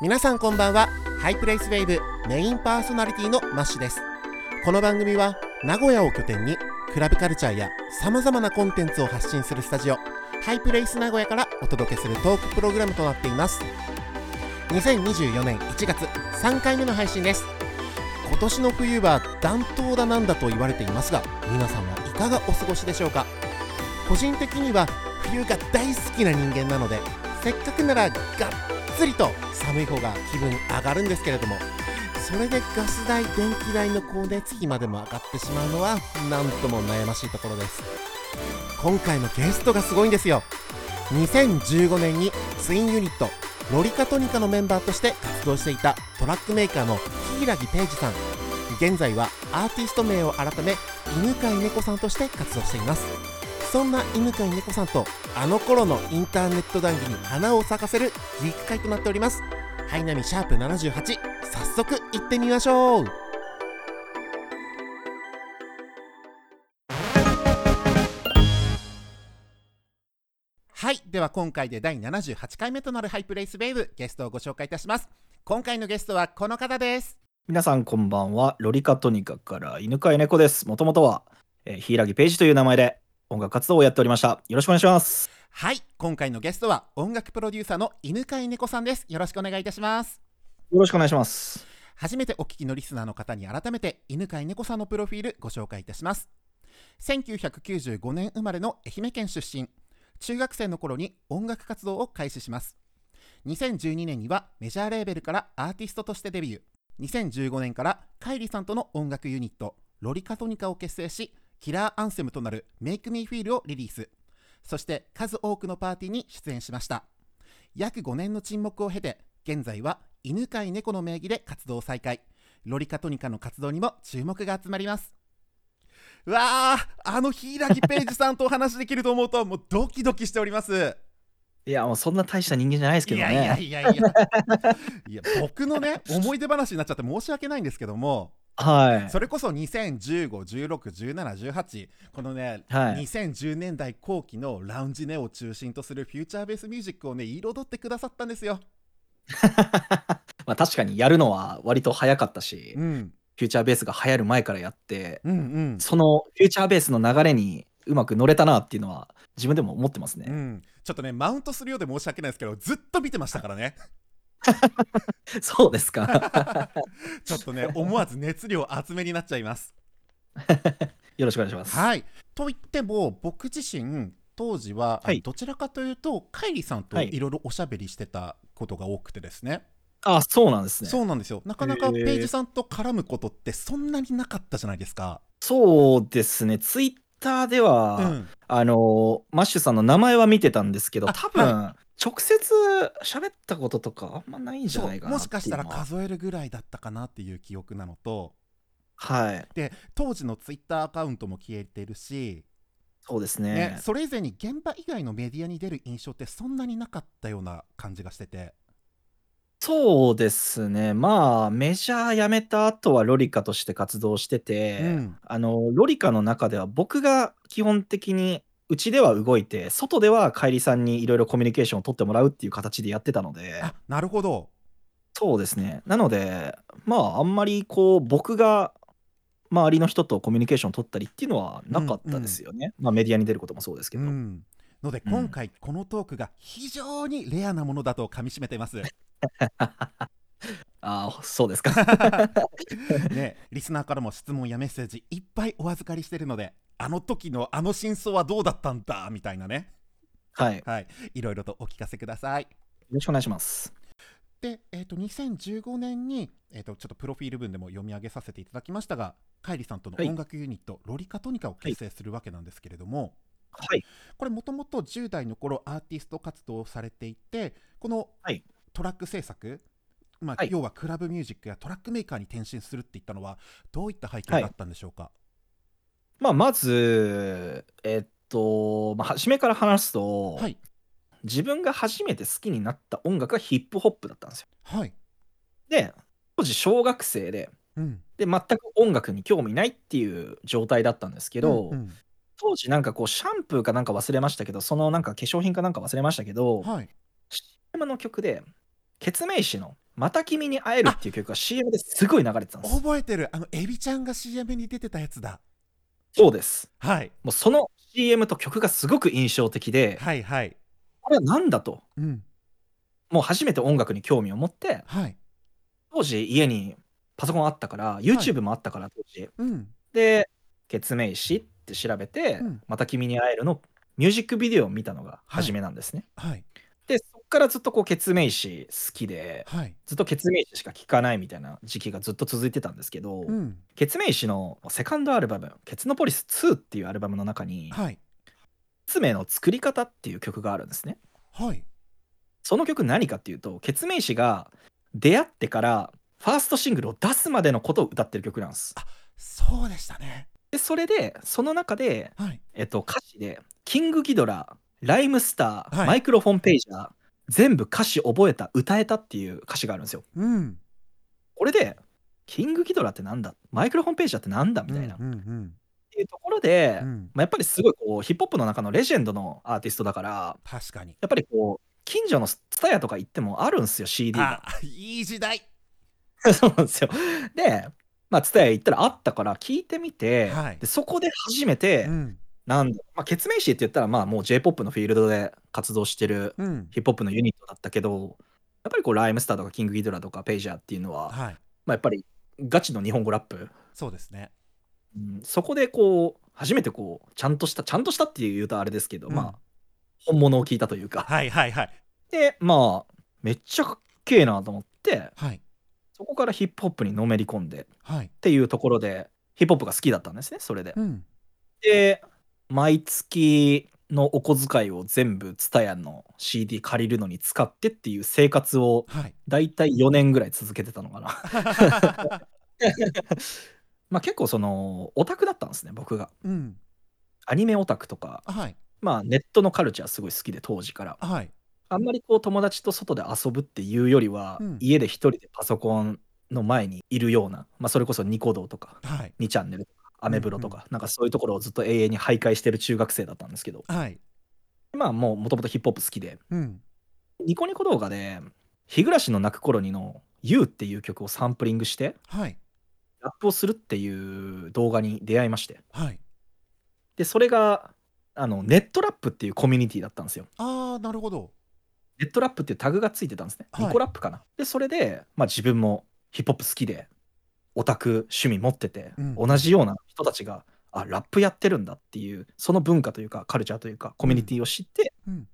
皆さんこんばんは。ハイプレイスウェーブメインパーソナリティのマッシュです。この番組は名古屋を拠点にクラブカルチャーやさまざまなコンテンツを発信するスタジオハイプレイス名古屋からお届けするトークプログラムとなっています。2024年1月3回目の配信です。今年の冬は暖冬だなんだと言われていますが皆さんはいかがお過ごしでしょうか？個人的には冬が大好きな人間なのでせっかくならがっつりと寒い方が気分上がるんですけれどもそれでガス代電気代の光熱費までも上がってしまうのはなんとも悩ましいところです。今回のゲストがすごいんですよ。2015年にツインユニットロリカトニカのメンバーとして活動していたトラックメーカーの柊ペイジさん。現在はアーティスト名を改め犬飼猫さんとして活動しています。そんな犬飼猫さんとあの頃のインターネット談義に花を咲かせるギーク会となっております。ハイナミシャープ78早速行ってみましょう。はいでは今回で第78回目となるハイプレイスウェーブゲストをご紹介いたします。今回のゲストはこの方です。皆さんこんばんは。ロリカトニカから犬飼猫です。もともとは、えー、柊ページという名前で音楽活動をやっておりました。よろしくお願いします。はい今回のゲストは音楽プロデューサーの犬飼猫さんですよろしくお願いいたしますよろしくお願いします。初めてお聞きのリスナーの方に改めて犬飼猫さんのプロフィールご紹介いたします1995年生まれの愛媛県出身中学生の頃に音楽活動を開始します2012年にはメジャーレーベルからアーティストとしてデビュー2015年からカイリさんとの音楽ユニットロリカトニカを結成しキラーアンセムとなる「Make Me Feel」をリリース。そして数多くのパーティーに出演しました。約5年の沈黙を経て現在は犬飼猫の名義で活動再開。ロリカトニカの活動にも注目が集まります。うわーあの柊ページさんとお話できると思うともうドキドキしております。いや、もうそんな大した人間じゃないですけどいやいやね。いやいや。いや僕のね思い出話になっちゃって申し訳ないんですけどもはい。それこそ2015161718このね、はい2010年代後期のラウンジネオを中心とするフューチャーベースミュージックをね彩ってくださったんですよ。まあ確かにやるのは割と早かったし、うん、フューチャーベースが流行る前からやって、うん、うんそのフューチャーベースの流れにうまく乗れたなっていうのは自分でも思ってますね。うん、ちょっとねマウントするようで申し訳ないですけどずっと見てましたからね そうですか。ちょっとね思わず熱量厚めになっちゃいます。よろしくお願いします。はいと言っても僕自身当時は、はいどちらかというとカイリさんとはいいろいろおしゃべりしてたことが多くてですね、あ、そうなんですね。そうなんですよなかなかペイジさんと絡むことってそんなになかったじゃないですか。そうですね。ツイッターでは、うんあのーマッシュさんの名前は見てたんですけど、あ多分、直接喋ったこととかあんまないんじゃそないうかなもしかしたら数えるぐらいだったかなっていう記憶なのとはい。で当時のツイッターアカウントも消えてるし、そうですねね。それ以前に現場以外のメディアに出る印象ってそんなになかったような感じがしててそうですね。まあ、メジャー辞めた後はロリカとして活動してて、うんあの、ロリカの中では僕が基本的に、うちでは動いて、外では帰りさんにいろいろコミュニケーションを取ってもらうっていう形でやってたので、あなるほどそうですね。なので、まあ、あんまりこう、僕が周りの人とコミュニケーションを取ったりっていうのはなかったですよね。まあ、メディアに出ることもそうですけど。うんのでうん今回このトークが非常にレアなものだとかみしめてます、ああ、そうですか。ね、リスナーからも質問やメッセージいっぱいお預かりしてるのであの時のあの真相はどうだったんだみたいなね。はい。よはい。いろいろとお聞かせください。ろしくお願いします。で、えー、と2015年に、えー、とちょっとプロフィール文でも読み上げさせていただきましたがカイリさんとのはい。音楽ユニット、ロリカトニカを結成するわけなんですけれども、はい。これもともと10代の頃アーティスト活動をされていてこのはい。トラック制作、まあはい。要はクラブミュージックやトラックメーカーに転身するっていったのはどういった背景だったんでしょうか、まあ、まず、えっと、まあ、初めから話すと、はい。自分が初めて好きになった音楽がヒップホップだったんですよ。はい、で、当時小学生で、うん、で、全く音楽に興味ないっていう状態だったんですけど、うん当時なんかこう、シャンプーかなんか忘れましたけど、そのなんか化粧品かなんか忘れましたけど、はい。CM の曲で、ケツメイシの「また君に会える」っていう曲が CM ですごい流れてたんです覚えてる。あのエビちゃんが CM に出てたやつだそうです。はい。もうその CM と曲がすごく印象的ではいはい。これは何だと。うん。もう初めて音楽に興味を持ってはい。当時家にパソコンあったから YouTube もあったから当時、うん。で「決命詞」って調べて、うん。また君に会える」のミュージックビデオを見たのが初めなんですね、はい。でそっからずっとこう決命詞好きではい。ずっと決命詞しか聴かないみたいな時期がずっと続いてたんですけど、うん。決命詞のセカンドアルバム「ケツノポリス2」っていうアルバムの中にはい「決命の作り方」っていう曲があるんですね。はい。その曲何かっていうと決命詞が出会ってからファーストシングルを出すまでのことを歌ってる曲なんです。そうでしたね。でそれでその中で、はい。えっと、歌詞で「キングギドラ」「ライムスター」はい。マイクロフォンページャー」全部歌詞覚えた歌えたっていう歌詞があるんですよ。うん。これで「キングギドラってなんだ？マイクロフォンページャーってなんだ?」みたいな、っうんうん。ていうところで、うん。うんまあ、やっぱりすごいこうヒップホップの中のレジェンドのアーティストだから確かに。やっぱりこう近所のツタヤとか行ってもあるんですよ CD が。あいい時代。そうなんですよ。で、まあ、ツタヤ行ったらあったから聞いてみて、はい。でそこで初めて、うんなんだ、まあ、ケツメイシって言ったら、まあ、もう J-POP のフィールドで活動してるうん。ヒップホップのユニットだったけど、やっぱりこう、ライムスターとかキングギドラとかペイジャーっていうのは、はい。まあ、やっぱりガチの日本語ラップ、そうですね。うん。そこでこう、初めてこう、ちゃんとした、ちゃんとしたっていうとあれですけど、うん。まあ、本物を聞いたというか、はいはいはい。で、まあ、めっちゃかっけえなと思って、はい。そこからヒップホップにのめり込んで、はい。っていうところでヒップホップが好きだったんですねそれで。うん。で毎月のお小遣いを全部 TSUTAYA の CD 借りるのに使ってっていう生活をはい。だいたい4年ぐらい続けてたのかな。まあ結構そのオタクだったんですね僕が。うん。アニメオタクとか、はい。まあ、ネットのカルチャーすごい好きで当時から。はい。あんまりこう友達と外で遊ぶっていうよりは、うん。家で一人でパソコンの前にいるような、まあ、それこそニコ動とかはい。2チャンネルとかアメブロとか、なんかそういうところをずっと永遠に徘徊してる中学生だったんですけど。はい。まあもうもともとヒップホップ好きでうん。ニコニコ動画で「日暮らしの泣く頃に」の「YOU」っていう曲をサンプリングしてはい。ラップをするっていう動画に出会いまして。はい。でそれがあのネットラップっていうコミュニティだったんですよ。ああなるほど。ネットラップっていうタグがついてたんですね。はい。ニコラップかな。で、それで、まあ自分もヒップホップ好きで、オタク趣味持ってて、うん同じような人たちが、あ、ラップやってるんだっていう、その文化というか、カルチャーというか、コミュニティを知って、うん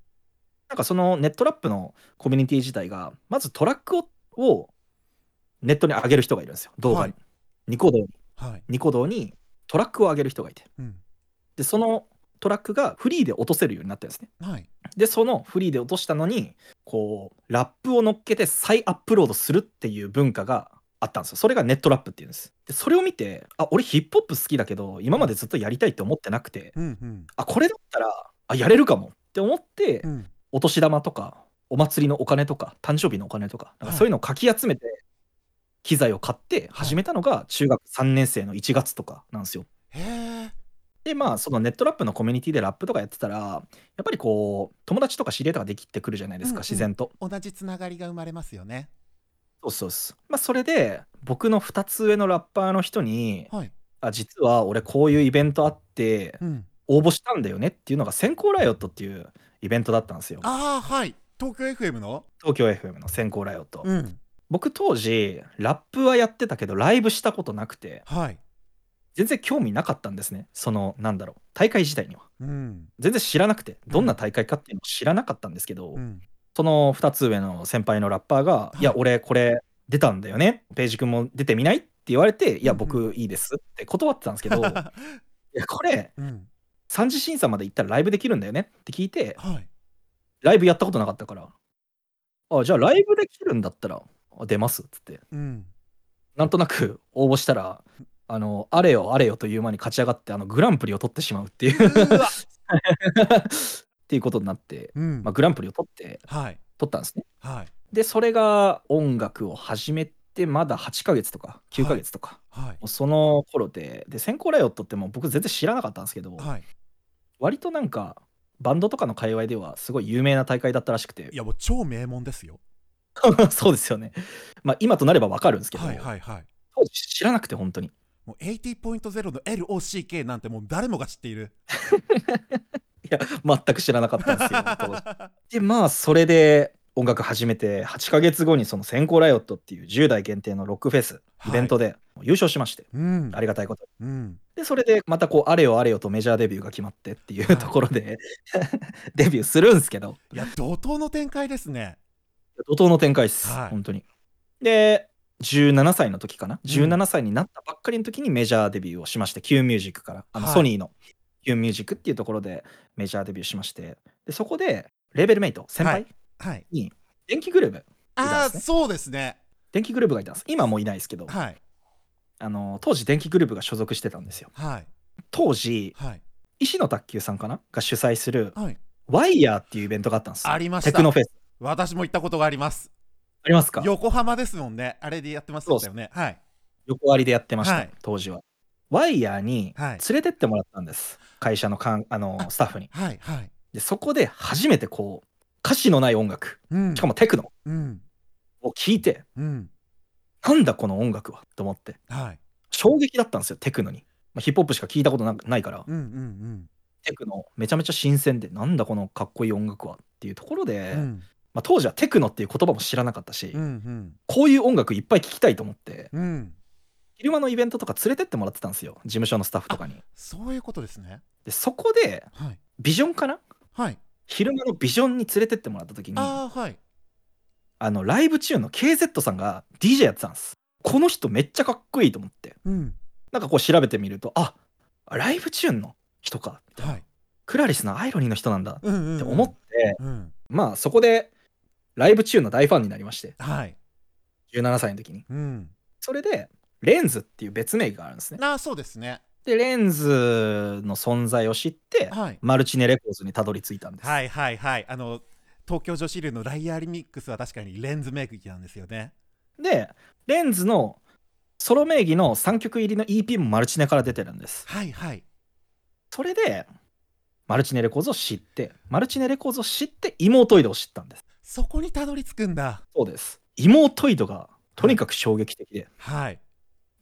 なんかそのネットラップのコミュニティ自体が、まずトラックををネットに上げる人がいるんですよ、動画に。はいニコ動に。はいニコ動にトラックを上げる人がいて。うんで、そのトラックがフリーで落とせるようになってるんですね。はいでそのフリーで落としたのにこうラップを乗っけて再アップロードするっていう文化があったんですよ。それがネットラップっていうんです。でそれを見てあ俺ヒップホップ好きだけど今までずっとやりたいって思ってなくてうんうん。あこれだったらあやれるかもって思って、うん。お年玉とかお祭りのお金とか誕生日のお金とかなんかそういうのをかき集めて機材を買って始めたのが中学3年生の1月とかなんですよ。でまあそのネットラップのコミュニティでラップとかやってたらやっぱりこう友達とか知り合いとかできてくるじゃないですか、うんうん。自然と。同じつながりが生まれますよねそうそうそう。まあそれで僕の2つ上のラッパーの人にはい「あ実は俺こういうイベントあってうん応募したんだよね」っていうのが先行ライオットっていうイベントだったんですよ。ああはい東京 FM の？東京 FM の先行ライオット。うん僕当時ラップはやってたけどライブしたことなくてはい全然興味なかったんですね。そのなんだろう大会自体には。うん全然知らなくてどんな大会かっていうのを知らなかったんですけど、うんその2つ上の先輩のラッパーが「い。いや俺これ出たんだよね。ページ君も出てみない?」って言われて「いや僕いいです」って断ってたんですけど「いやこれうん。3次審査まで行ったらライブできるんだよね」って聞いてはい。ライブやったことなかったから「あじゃあライブできるんだったらあ出ます」っつって。うん。なんとなく応募したらあのあれよあれよという間に勝ち上がってあのグランプリを取ってしまうっていう。うわ っていうことになって、うん。まあ、グランプリを取ってはい。取ったんですね。はい。でそれが音楽を始めてまだ8ヶ月とか9ヶ月とか、はい。もうその頃でで先行ライオットってもう僕全然知らなかったんですけど、はい。割となんかバンドとかの界隈ではすごい有名な大会だったらしくて。いやもう超名門ですよ。そうですよね。まあ今となればわかるんですけど、はいはいはい。当時知らなくて本当に。もう80.0の LOCK なんてもう誰もが知っている いや、全く知らなかったんですよ、当時。で、まあそれで音楽始めて、8ヶ月後にその先行ライオットっていう10代限定のロックフェス、イベントで優勝しまして、うん。ありがたいことに。うん。で、それでまたこう、あれよあれよとメジャーデビューが決まってっていうところで、デビューするんですけど、いや怒涛の展開ですね。怒涛の展開です、はい。本当に。で、17歳の時かな、うん17歳になったばっかりの時にメジャーデビューをしまして、Q ミュージックから、あのはい。ソニーの Q ミュージックっていうところでメジャーデビューしまして、でそこでレーベルメイト、先輩はい。に電気グルーブ、あいたんですね。あそうですね。電気グルーブがいたんです。今はもういないですけど、はい。あの当時電気グルーブが所属してたんですよ。はい。当時、はい。石野卓球さんかな？が主催するはい。ワイヤーっていうイベントがあったんですよ。ありました。テクノフェス。私も行ったことがあります。ありますか？横浜ですもんね。あれでやってましたよね。はい。横割りでやってました、はい。当時は。ワイヤーにはい。連れてってもらったんです。会社のかんあのあスタッフに。はいはい。で、そこで初めてこう、歌詞のない音楽、うん。しかもテクノ。うん。を聴いて、うん。なんだこの音楽はと思って、はい。衝撃だったんですよ、テクノに。まあ、ヒップホップしか聞いたことなないから、うんうんテクノ。めちゃめちゃ新鮮で、なんだこのかっこいい音楽はっていうところで、うん。うんまあ、当時はテクノっていう言葉も知らなかったし、うんうん。こういう音楽いっぱい聴きたいと思って、うん昼間のイベントとか連れてってもらってたんですよ、事務所のスタッフとかに。そういうことですね。で、そこで、はい。ビジョンかな？はい。昼間のビジョンに連れてってもらった時にあああはい。のライブ中の KZ さんが DJ やってたんです。この人めっちゃかっこいいと思って。うん。なんかこう調べてみるとあライブチューンの人か。みたいなはい。クラリスのアイロニーの人なんだ。うんうんうん。って思って、うん。まあそこでライブチューンの大ファンになりまして。はい。17歳の時に。うん。それでレンズっていう別名義があるんですね。ああそうですね。でレンズの存在を知ってはい。マルチネレコーズにたどり着いたんです、はいはいはい。あの東京女子流のライアーリミックスは確かにレンズメイクなんですよね。でレンズのソロ名義の3曲入りの EP もマルチネから出てるんです。はいはい。それでマルチネレコーズを知ってマルチネレコーズを知って妹イドを知ったんです。そこにたどり着くんだ。そうです。妹イドがとにかく衝撃的で、はい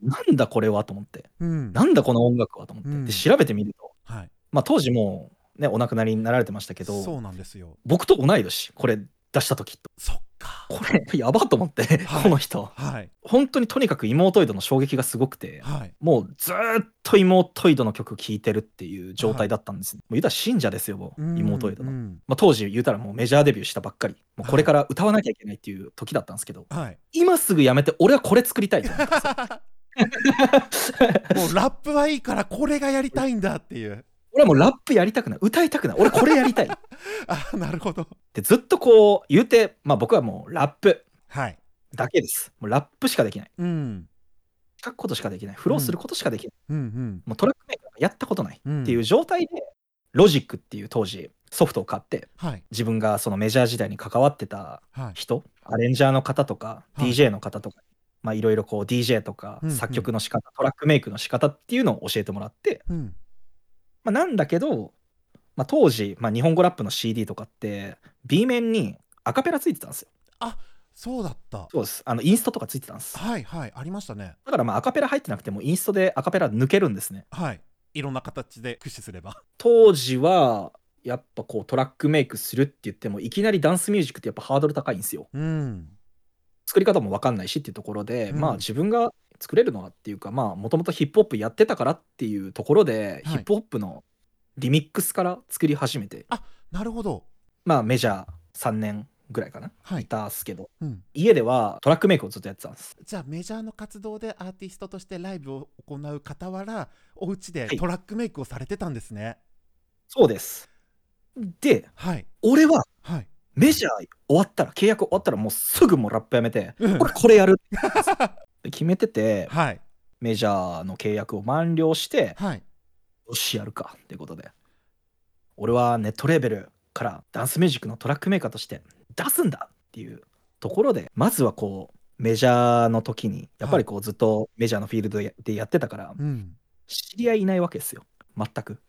なんだこれはと思って。うん。なんだこの音楽はと思って、うん。で調べてみると。はい。まあ当時もうねお亡くなりになられてましたけどそうなんですよ。僕と同い年これ出した時と。そっか。これやばと思って、はい。この人。はい。本当にとにかく妹イドの衝撃がすごくて、はい。もうずーっと妹イドの曲聴いてるっていう状態だったんです、もう言うたら信者ですよもう妹イドの、うん。まあ、当時言うたらもうメジャーデビューしたばっかり。もうこれから歌わなきゃいけないっていう時だったんですけど、はい。今すぐやめて俺はこれ作りたいと思ったんですよ もうラップはいいからこれがやりたいんだっていう。俺はもうラップやりたくない。歌いたくない。俺これやりたい。っ あなるほど。てずっとこう言うてまあ僕はもうラップ。はい。だけです。もうラップしかできない。うん。書くことしかできない。フローすることしかできない、うんうん。もうトラックメーカーやったことない。うん。っていう状態で、ロジックっていう当時ソフトを買ってはい。自分がそのメジャー時代に関わってたはい。人アレンジャーの方とか、はい。DJ の方とかまあいろいろこう DJ とかうんうん。作曲の仕方、トラックメイクの仕方っていうのを教えてもらって、うん。まあ、なんだけど、まあ、当時、まあ、日本語ラップの CD とかって B 面にアカペラついてたんですよ。そうだった。そうです。あのインストとかついてたんです。はいはいありましたね。だからまあアカペラ入ってなくてもインストでアカペラ抜けるんですね。はい。いろんな形で駆使すれば。当時はやっぱこうトラックメイクするって言ってもいきなりダンスミュージックってやっぱハードル高いんですよ。うん作り方も分かんないしっていうところで、うん。まあ自分が作れるのはっていうかまあもともとヒップホップやってたからっていうところで、はい。ヒップホップのリミックスから作り始めてなるほど。まあメジャー3年ぐらいかな、はい。いたっすけどうん。家ではトラックメイクをずっとやってたんです。じゃあメジャーの活動でアーティストとしてライブを行う傍らお家ではい。トラックメイクをされてたんですね。そうです。ではい。俺ははいメジャー終わったら契約終わったらもうすぐもうラップやめてうん。俺これやる。って決めててはい。メジャーの契約を満了してはい。よしやるかっていうことで。俺はネットレーベルからダンスミュージックのトラックメーカーとして出すんだっていうところでまずはこうメジャーの時にやっぱりこうずっとメジャーのフィールドででやってたからうん。知り合いいないわけですよ。全く。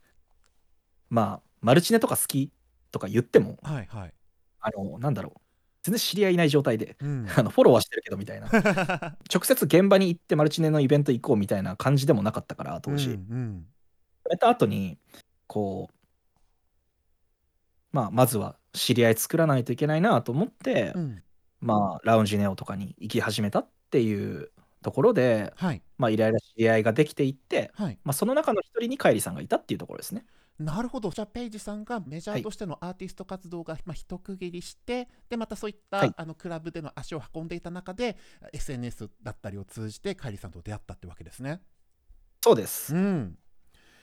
まあマルチネとか好きとか言ってもはいはいあのなんだろう。全然知り合いいない状態で、うん。あのフォローはしてるけどみたいな。直接現場に行ってマルチネのイベント行こうみたいな感じでもなかったから当時、うんうん。辞めた後にこうまあまずは知り合い作らないといけないなと思って、うん。まあラウンジネオとかに行き始めたっていうところではい。まあいろいろ知り合いができていって、はい。まあ、その中の一人にカイリさんがいたっていうところですね。なるほど。じゃあペイジさんがメジャーとしてのアーティスト活動が、まあ、一区切りしてでまたそういった、はい。あのクラブでの足を運んでいた中で SNS だったりを通じてカイリさんと出会ったってわけですね。そうです、うん。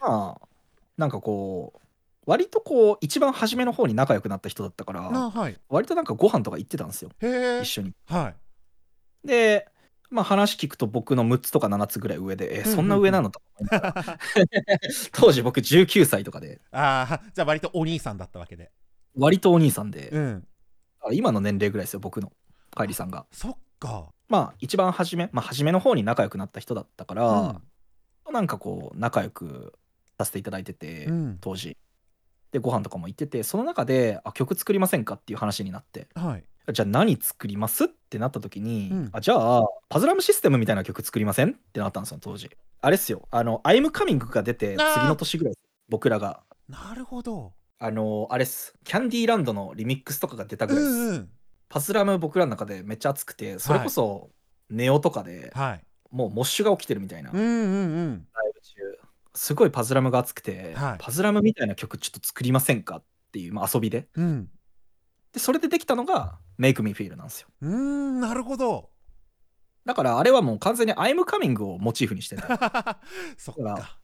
まあなんかこう割とこう一番初めの方に仲良くなった人だったからあはい。割となんかご飯とか行ってたんですよ。へえ一緒に。はい。でまあ話聞くと僕の6つとか7つぐらい上でえうんうんそんな上なのと 当時僕19歳とかで。ああじゃあ割とお兄さんだったわけで。割とお兄さんで、うん。あ今の年齢ぐらいですよ僕の。カイリさんが。そっか。まあ一番初めまあ初めの方に仲良くなった人だったから、なんかこう仲良くさせていただいてて、うん。当時。でご飯とかも行っててその中であ曲作りませんかっていう話になって。はいじゃあ何作ります？ってなった時に、うん。あじゃあパズラムシステムみたいな曲作りません？ってなったんですよ当時。あれっすよ。あの「I'm Coming」が出て次の年ぐらい僕らが。なるほど。あのあれっす。キャンディーランドのリミックスとかが出たぐらいです、うんうん。パズラム僕らの中でめっちゃ熱くてそれこそネオとかではい。もうモッシュが起きてるみたいな、うんうんうん。ライブ中。すごいパズラムが熱くて、はい。パズラムみたいな曲ちょっと作りませんか？っていう、まあ、遊びで。うん。でそれでできたのが「Make Me Feel」なんですようーんなるほど。だからあれはもう完全に「I'm Coming」をモチーフにしてて そっか。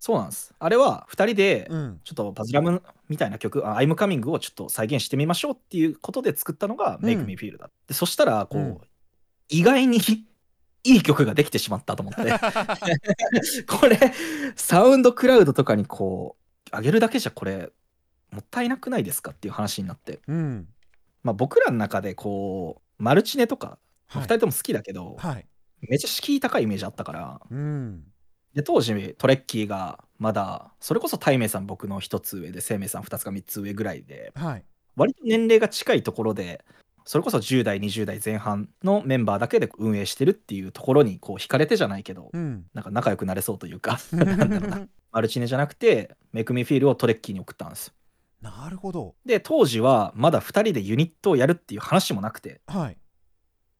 そうなんですあれは2人でうん。ちょっとパズラムみたいな曲「あ I'm Coming」をちょっと再現してみましょうっていうことで作ったのが「うん Make Me Feel だ」でそしたらこう、うん意外に いい曲ができてしまったと思って これサウンドクラウドとかにこう上げるだけじゃこれもったいなくないですかっていう話になって、うん。まあ、僕らの中でこうマルチネとか、はい2人とも好きだけど、はい。めっちゃ敷居高いイメージあったからうん。で当時トレッキーがまだそれこそタイメイさん僕の1つ上で生命さん2つか3つ上ぐらいではい。割と年齢が近いところでそれこそ10代20代前半のメンバーだけで運営してるっていうところにこう惹かれてじゃないけど、うん。なんか仲良くなれそうというか なんだろうなマルチネじゃなくてメイクミフィールをトレッキーに送ったんですなるほど。で当時はまだ2人でユニットをやるっていう話もなくて。はい。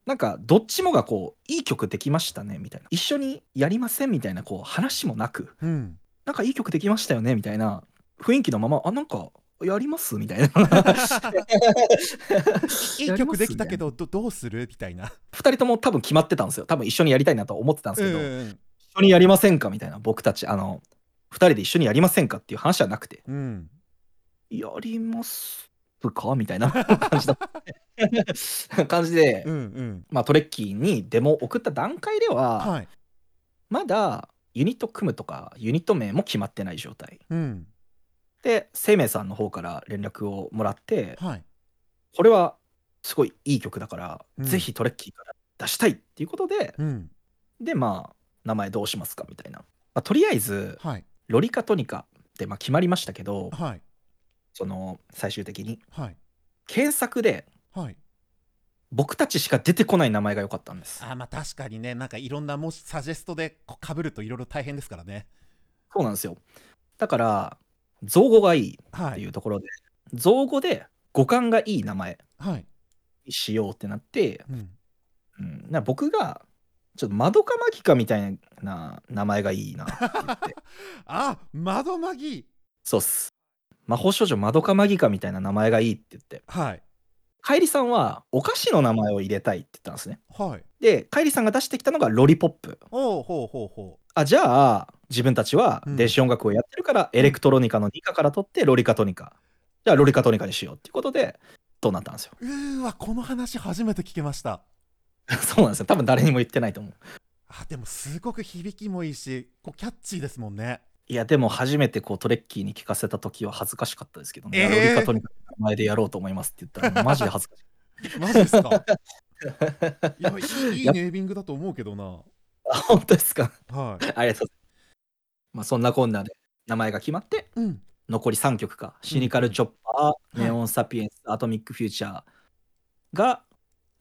なんかどっちもがこういい曲できましたねみたいな。一緒にやりませんみたいなこう話もなく。うん。なんかいい曲できましたよねみたいな。雰囲気のままあなんかやります？みたいな。いい曲できたけどどどうする？みたいな。2人とも多分決まってたんですよ。多分一緒にやりたいなと思ってたんですけど、うん一緒にやりませんか？みたいな。僕たちあの2人で一緒にやりませんか？っていう話はなくて。うん。やりますか？みたいな 感じだ 感じで、うんうん。まあ、トレッキーにデモを送った段階では、はい。まだユニット組むとかユニット名も決まってない状態うん。で生命さんの方から連絡をもらってはい。これはすごいいい曲だから、うんぜひトレッキーから出したいっていうことでうん。でまあ名前どうしますか？みたいな、まあ、とりあえずはい。ロリカトニカってまあ決まりましたけどはい。その最終的にはい。検索ではい。僕たちしか出てこない名前が良かったんですあまあ確かにねなんかいろんなもしサジェストでこう被るといろいろ大変ですからね。そうなんですよだから造語がいいっていはい。うところで、造語で語感がいい名前はい。にしようってなって、うん。うん、な僕がちょっとマドカマギカみたいな名前がいいなって言って あ窓マギそうっす魔法少女マドカマギカみたいな名前がいいって言ってはい。カイリさんはお菓子の名前を入れたいって言ったんですねはい。でカイリさんが出してきたのがロリポップおうほうほうほあじゃあ自分たちはうん電子音楽をやってるから、エレクトロニカのニカから取ってロリカトニカじゃあロリカトニカにしようっていうことでそうなったんですよう。わこの話初めて聞けました。そうなんですよ多分誰にも言ってないと思うあでもすごく響きもいいしこうキャッチーですもんね。いやでも初めてこうトレッキーに聞かせた時は恥ずかしかったですけどね、えーロリカトニカの名前でやろうと思いますって言ったら マジで恥ずかしいマジですか？いやいいいいネーミングだと思うけどな。あ本当ですか？はい。ありがとうございます。まあそんなこんなで名前が決まってうん。残り3曲かシニカルチョッパー、いネオンサピエンス、アトミックフューチャーが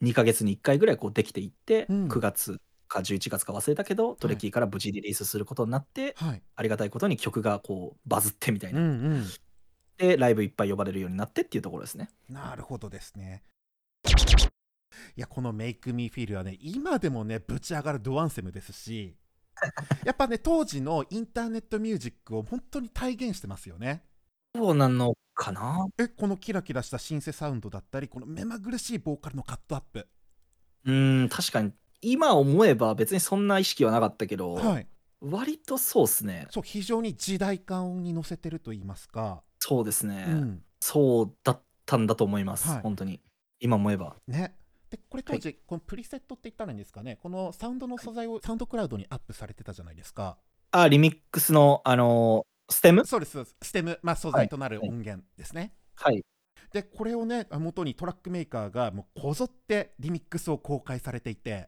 2ヶ月に1回ぐらいこうできていって、うん9月か11月か忘れたけど、トレッキーから無事リリースすることになって、はいありがたいことに曲がこうバズってみたいな。うんうんで、ライブいっぱい呼ばれるようになってっていうところですね。なるほどですねいやこの「Make Me Feel」はね今でもねぶち上がるドアンセムですし やっぱね当時のインターネットミュージックを本当に体現してますよねそうなのかな？えこのキラキラしたシンセサウンドだったりこの目まぐるしいボーカルのカットアップうーん、確かに。今思えば別にそんな意識はなかったけど、はい。割とそうっすね。そう非常に時代感に乗せてると言いますか、そうですね。うん。そうだったんだと思います。はい。本当に。今思えば。ね。でこれ当時、このプリセットって言ったらいいんですかね。このサウンドの素材をサウンドクラウドにアップされてたじゃないですか。あ、リミックスの、あのーステム？そうですそうです。ステム、まあ、素材となる音源ですね、はい。でこれをね元にトラックメーカーがもうこぞってリミックスを公開されていて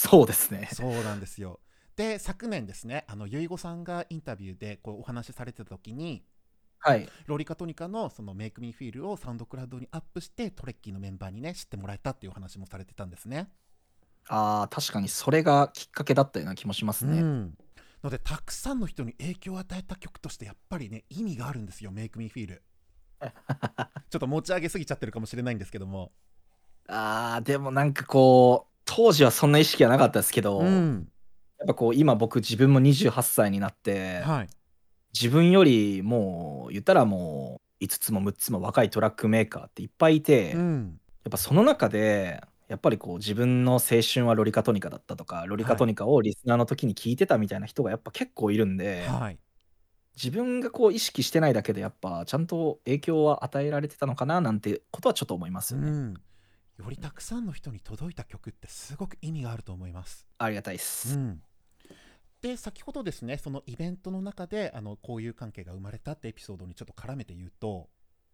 そうですね。そうなんですよで昨年ですねあのゆいごさんがインタビューでこうお話しされてた時にはい。ロリカトニカのそのメイクミーフィールをサウンドクラウドにアップしてトレッキーのメンバーにね知ってもらえたっていうお話もされてたんですね。ああ、確かにそれがきっかけだったような気もしますね。うんのでたくさんの人に影響を与えた曲としてやっぱりね意味があるんですよメイクミーフィール。ちょっと持ち上げすぎちゃってるかもしれないんですけども。ああ、でもなんかこう、当時はそんな意識はなかったですけど、うん。やっぱこう、今僕自分も28歳になって、はい。自分よりもう、言ったらもう、5つも6つも若いトラックメーカーっていっぱいいて、やっうんぱその中で、やっぱりこう自分の青春はロリカトニカだったとか、ロリカトニカをリスナーの時に聞いてたみたいな人がやっぱ結構いるんで、はい。自分がこう意識してないだけでやっぱちゃんと影響は与えられてたのかななんてことはちょっと思いますよね。うん、よりたくさんの人に届いた曲ってすごく意味があると思います。ありがたいです。うん、で先ほどですねそのイベントの中であの交友関係が生まれたってエピソードにちょっと絡めて言うと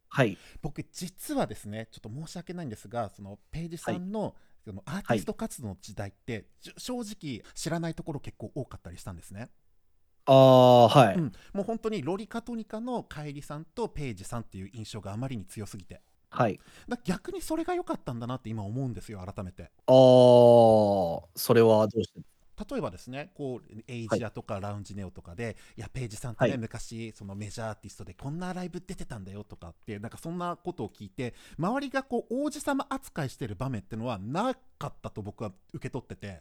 はい。僕実はですねちょっと申し訳ないんですがそのページさんの,、そのアーティスト活動の時代って、じゅ正直知らないところ結構多かったりしたんですね。ああ、はい。うん、もう本当にロリカトニカのカイリさんとページさんっていう印象があまりに強すぎてはい。だ逆にそれが良かったんだなって今思うんですよ改めて。ああ、それはどうして？例えばですねこうエイジアとかラウンジネオとかで、い、やページさんってね、はい昔そのメジャーアーティストでこんなライブ出てたんだよとかってなんかそんなことを聞いて周りがこう王子様扱いしてる場面ってのはなかったと僕は受け取ってて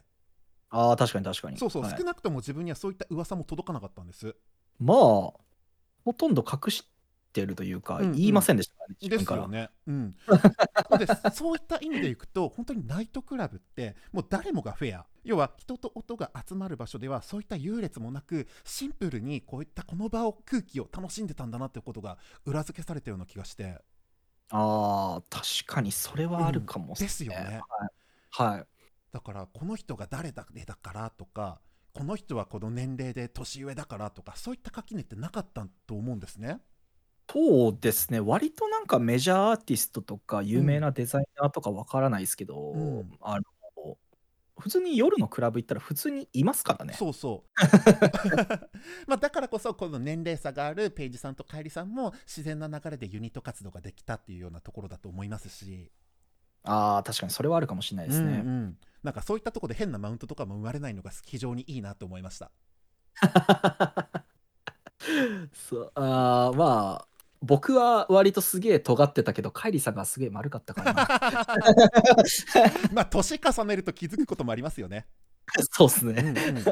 ああ、確かに確かに。そうそう、はい少なくとも自分にはそういった噂も届かなかったんです。まあ、ほとんど隠してるというか、うんうん言いませんでしたからね、自で分から。ね。うん、そうですそういった意味でいくと本当にナイトクラブってもう誰もがフェア要は人と音が集まる場所ではそういった優劣もなくシンプルにこういったこの場を空気を楽しんでたんだなってことが裏付けされたような気がしてああ、確かにそれはあるかもですよね。はい。はい。だからこの人が誰だだからとかこの人はこの年齢で年上だからとかそういった垣根ってなかったと思うんですね。そうですね、割となんかメジャーアーティストとか有名なデザイナーとかわからないですけど、うんあの普通に夜のクラブ行ったら普通にいますからね。そうそう まあだからこそこの年齢差があるペイジさんとカイリさんも自然な流れでユニット活動ができたっていうようなところだと思いますしああ、確かにそれはあるかもしれないですね。うんうんなんかそういったところで変なマウントとかも生まれないのが非常にいいなと思いました。そうあーまあ僕は割とすげえ尖ってたけどカイリさんがすげえ丸かったからな。まあ年重ねると気づくこともありますよね。そうっすね。うんうん。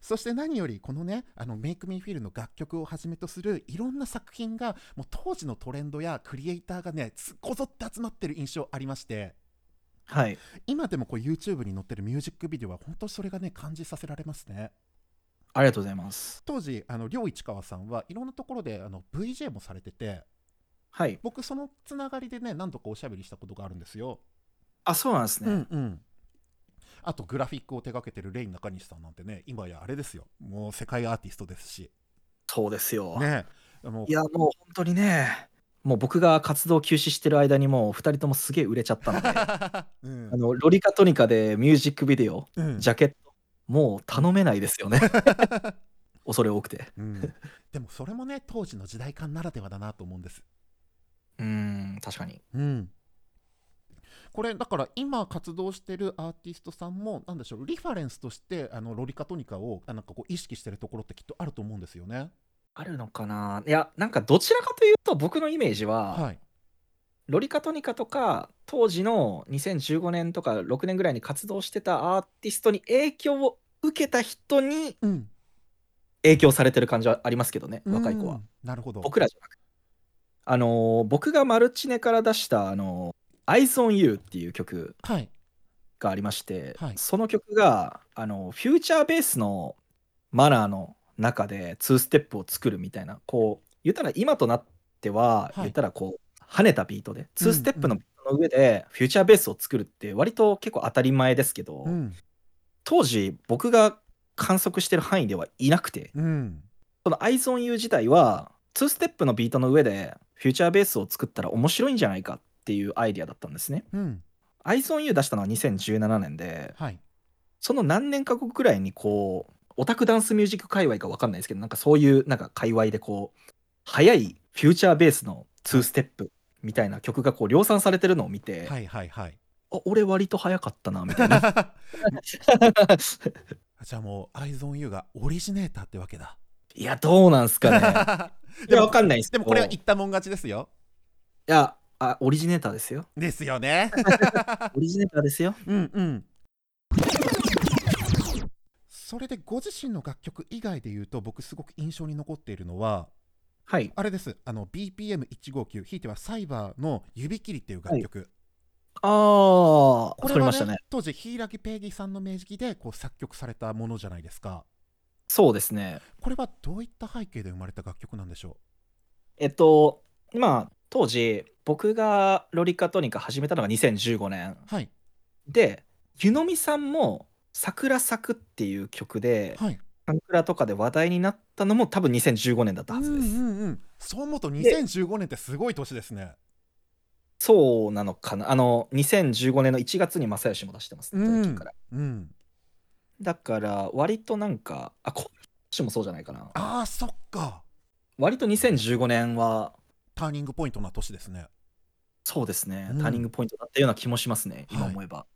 そして何よりこのねあのメイクミーフィールの楽曲をはじめとするいろんな作品がもう当時のトレンドやクリエイターがねつこぞって集まってる印象ありまして。はい。今でもこう YouTube に載ってるミュージックビデオは本当にそれがね感じさせられますねありがとうございます。当時あの両市川さんはいろんなところであの VJ もされててはい。僕そのつながりでね何度かおしゃべりしたことがあるんですよ、あそうなんですね、うんうん。あとグラフィックを手掛けてるレイン中西さんなんてね今やあれですよ。もう世界アーティストですし。そうですよ、ね。いやもう本当にねもう僕が活動休止してる間にもう2人ともすげえ売れちゃったので。あ うん。のロリカトニカでミュージックビデオうん。ジャケットもう頼めないですよね。恐れ多くて。うん。でもそれもね当時の時代感ならではだなと思うんです。うーん確かに。うん。これだから今活動してるアーティストさんもなんでしょうリファレンスとしてあのロリカトニカをあなんかこう意識してるところってきっとあると思うんですよね。あるのかな。いやなんかどちらかというと僕のイメージは、はい。ロリカトニカとか当時の2015年とか6年ぐらいに活動してたアーティストに影響を受けた人にうん。影響されてる感じはありますけどね若い子はうん。なるほど。僕らじゃなくあのー僕がマルチネから出したあのー Eyes on You っていう曲はい。がありまして、はいその曲があのフューチャーベースのマナーの中で2ステップを作るみたいなこう言ったら今となっては、はい言ったらこう跳ねたビートでうん2ステップのビートの上でフューチャーベースを作るって割と結構当たり前ですけど、うん。当時僕が観測してる範囲ではいなくてうん。その You 自体は2ステップのビートの上でフューチャーベースを作ったら面白いんじゃないかっていうアイディアだったんですね。うん。You 出したのは2017年ではい。その何年か後くらいにこうオタクダンスミュージック界隈か分かんないですけどなんかそういうなんか界隈でこう速いフューチャーベースの2ステップみたいな曲がこう量産されてるのを見て、はいはいはい。あ俺割と速かったなみたいな じゃあもう、アイゾンユーがオリジネーターってわけだ。いやどうなんすかね いや分かんないですでもこれは言ったもん勝ちですよ。いやあオリジネーターですよですよね。オリジネーターですようんうん。それでご自身の楽曲以外で言うと僕すごく印象に残っているのははい。あれです。あの BPM159 ひいてはサイバーの指切りっていう楽曲、ああこれはね撮りましたね。当時柊ペギさんの名義でこう作曲されたものじゃないですか。そうですね。これはどういった背景で生まれた楽曲なんでしょえっとまあ当時僕がロリカトニカ始めたのが2015年。うはい。で湯飲みさんも「桜咲く」っていう曲ではい。サンクラとかで話題になったのも多分2015年だったはずです、うんうんうん。そう思うと2015年ってすごい年ですね。そうなのかな。あの2015年の1月に正義も出してます。ね、うん。から。うん。だから割となんかあこっもそうじゃないかな。あーそっか。割と2015年はターニングポイントな年ですね。そうですね、うん。ターニングポイントだったような気もしますね、今はい思えば。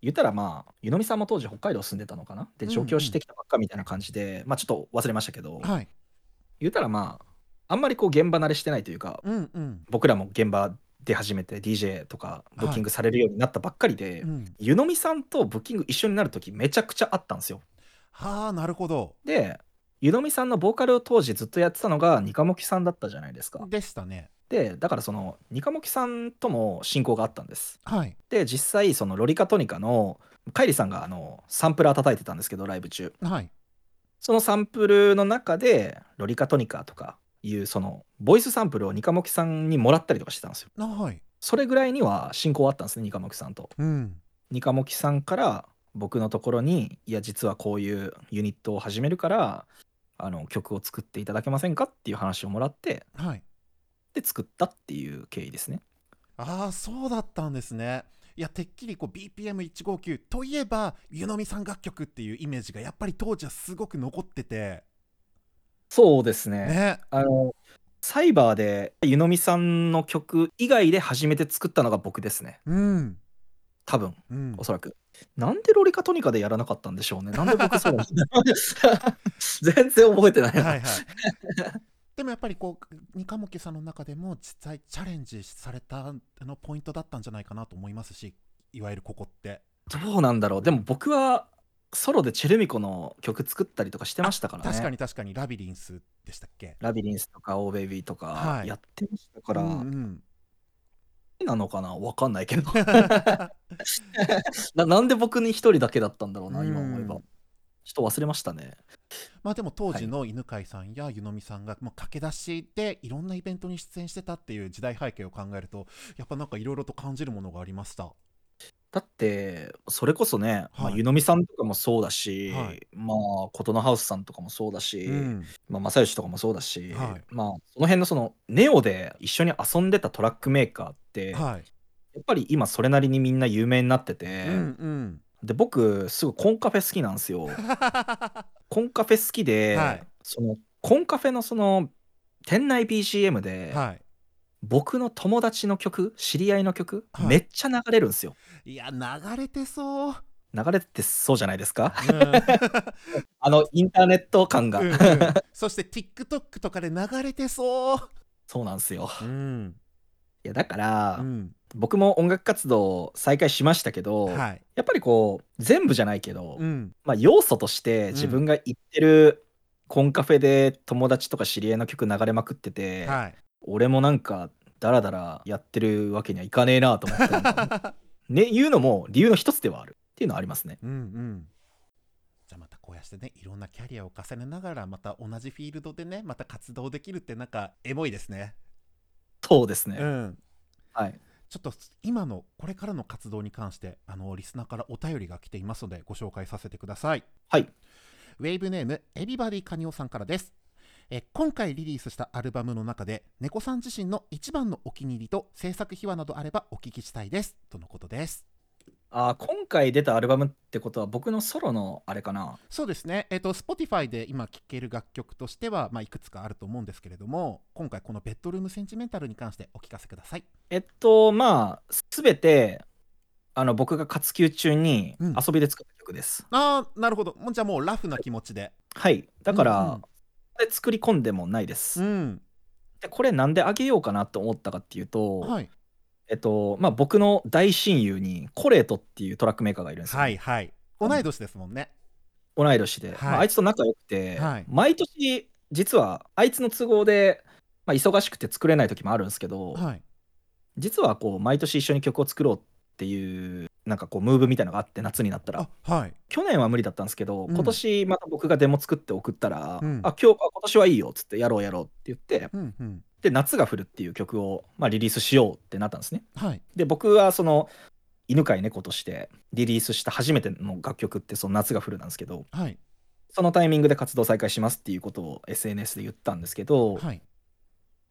言ったらまあ、湯飲みさんも当時北海道住んでたのかな？で、うんうん上京してきたばっかみたいな感じで、まあちょっと忘れましたけど、はい。言ったらまあ、あんまりこう現場慣れしてないというか、うんうん。僕らも現場で初めて DJ とかブッキングされるようになったばっかりで、うん。湯飲みさんとブッキング一緒になるときめちゃくちゃあったんですよ。はあなるほど。で、湯飲みさんのボーカルを当時ずっとやってたのがニカモキさんだったじゃないですか。でしたね。で、だからそのニカモキさんとも親交があったんです。はい。で実際そのロリカトニカのカイリさんがあのサンプラー叩いてたんですけどライブ中。はい。そのサンプルの中でロリカトニカとかいうそのボイスサンプルをニカモキさんにもらったりとかしてたんですよ。あはい。それぐらいには親交あったんですねニカモキさんと。うん。ニカモキさんから僕のところにいや実はこういうユニットを始めるからあの曲を作っていただけませんかっていう話をもらってはい。で作ったっていう経緯ですね。ああそうだったんですね。いやてっきりこう BPM159 といえば湯飲みさん楽曲っていうイメージがやっぱり当時はすごく残ってて。そうですね。ね。あのサイバーで湯飲みさんの曲以外で初めて作ったのが僕ですね。うん多分うん。おそらく。なんでロリカトニカでやらなかったんでしょうね。なんで僕そう 全然覚えてないな、はいはい。でもやっぱりこうニカモキさんの中でも実際チャレンジされたあのポイントだったんじゃないかなと思いますしいわゆるここって。どうなんだろう。でも僕はソロでチェルミコの曲作ったりとかしてましたからね。確かに確かに。ラビリンスでしたっけ？ラビリンスとかオーベイビーとはかい。やってましたから、うんうんなのかな？わかんないけど。ななんで僕に一人だけだったんだろうな今思えば。うんちょっと忘れましたね。まあでも当時の犬飼さんや湯飲みさんがもう駆け出しでいろんなイベントに出演してたっていう時代背景を考えるとやっぱなんかいろいろと感じるものがありましただってそれこそね、まあ、はい。湯飲みさんとかもそうだし、はい。まあ琴ノハウスさんとかもそうだし、うん。まあ、正義とかもそうだし、はい。まあその辺のそのネオで一緒に遊んでたトラックメーカーって、やはい。っぱり今それなりにみんな有名になってて、うんうん。で僕すごいコンカフェ好きなんですよ。コンカフェ好きで、はい。そのコンカフェのその店内 BGM で、はい僕の友達の曲知り合いの曲、はい。めっちゃ流れるんですよ。いや流れてそう、流れてそうじゃないですか？うん。あのインターネット感が、うんうん。そして TikTok とかで流れてそう。そうなんですよ。うん。いやだから、うん。僕も音楽活動再開しましたけど、はい。やっぱりこう全部じゃないけど、うん。まあ、要素として自分が行ってるコンカフェで友達とか知り合いの曲流れまくってて、はい俺もなんかダラダラやってるわけにはいかねえなと思って。ね言うのも理由の一つではある。っていうのはありますね。うんうん。じゃあまたこうやってねいろんなキャリアを重ねながらまた同じフィールドでねまた活動できるってなんかエモいですね。そうですね、うん。はい。ちょっと今のこれからの活動に関してあのリスナーからお便りが来ていますのでご紹介させてください。はい。ウェーブネームエビバディカニオさんからですえ今回リリースしたアルバムの中で猫さん自身の一番のお気に入りと制作秘話などあればお聞きしたいです。とのことです。あー今回出たアルバムってことは僕のソロのあれかな？そうですね。えっ、と Spotify で今聴ける楽曲としては、まあ、いくつかあると思うんですけれども今回このベッドルームセンチメンタルに関してお聞かせください。えっとまあ全てあの僕が活休中にうん。遊びで作った曲です、ああなるほど。もうじゃあもうラフな気持ちで。はい。だから、うんうんこれ作り込んでもないです、うん。でこれなんであげようかなと思ったかっていうと、はい。えっとまあ僕の大親友にコレートっていうトラックメーカーがいるんですよ、はいはい。同い年ですもんね。同い年で、はい。まあ、あいつと仲良くて、はい。毎年実はあいつの都合で、まあ、忙しくて作れない時もあるんですけど、はい。実はこう毎年一緒に曲を作ろうっていうなんかこうムーブみたいなのがあって夏になったら。あはい。去年は無理だったんですけど、うん。今年また僕がデモ作って送ったら、うん。あ今日あ今年はいいよっつってやろうやろうって言ってうんうん。で夏が降るっていう曲を、まあ、リリースしようってなったんですね。はい。で僕はその犬飼猫としてリリースした初めての楽曲ってその夏が降るなんですけどはい。そのタイミングで活動再開しますっていうことを SNS で言ったんですけど、はい。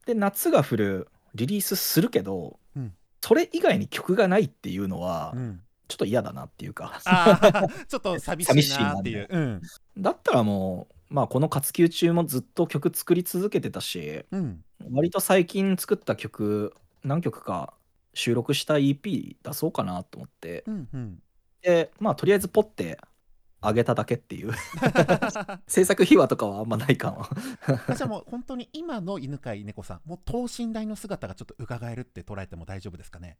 で夏が降るリリースするけど、うん。それ以外に曲がないっていうのはうんちょっと嫌だなっていうか。ちょっと寂しいなっていう。うん。だったらもうまあこの活休中もずっと曲作り続けてたしうん。割と最近作った曲何曲か収録した EP 出そうかなと思って。うんうん。でまあとりあえずポッてあげただけっていう。制作秘話とかはあんまないかも。あじゃあもう本当に今の犬飼猫さんもう等身大の姿がちょっと伺えるって捉えても大丈夫ですかね？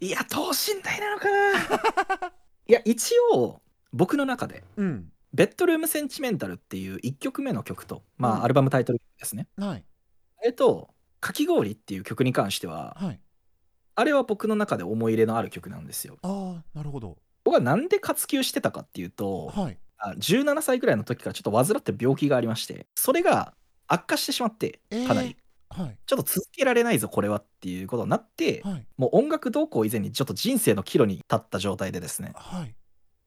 いや等身大なのかな。いや一応僕の中でうん「ベッドルームセンチメンタル」っていう1曲目の曲とまあ、うん。アルバムタイトルですね。はい。あれと「かき氷」っていう曲に関してははい。あれは僕の中で思い入れのある曲なんですよ。ああなるほど。僕はなんで活休してたかっていうとはい。あ17歳ぐらいの時からちょっと患って病気がありましてそれが悪化してしまってえーかなり、はい。ちょっと続けられないぞこれはっていうことになって、はい。もう音楽動向以前にちょっと人生の岐路に立った状態でですねはい。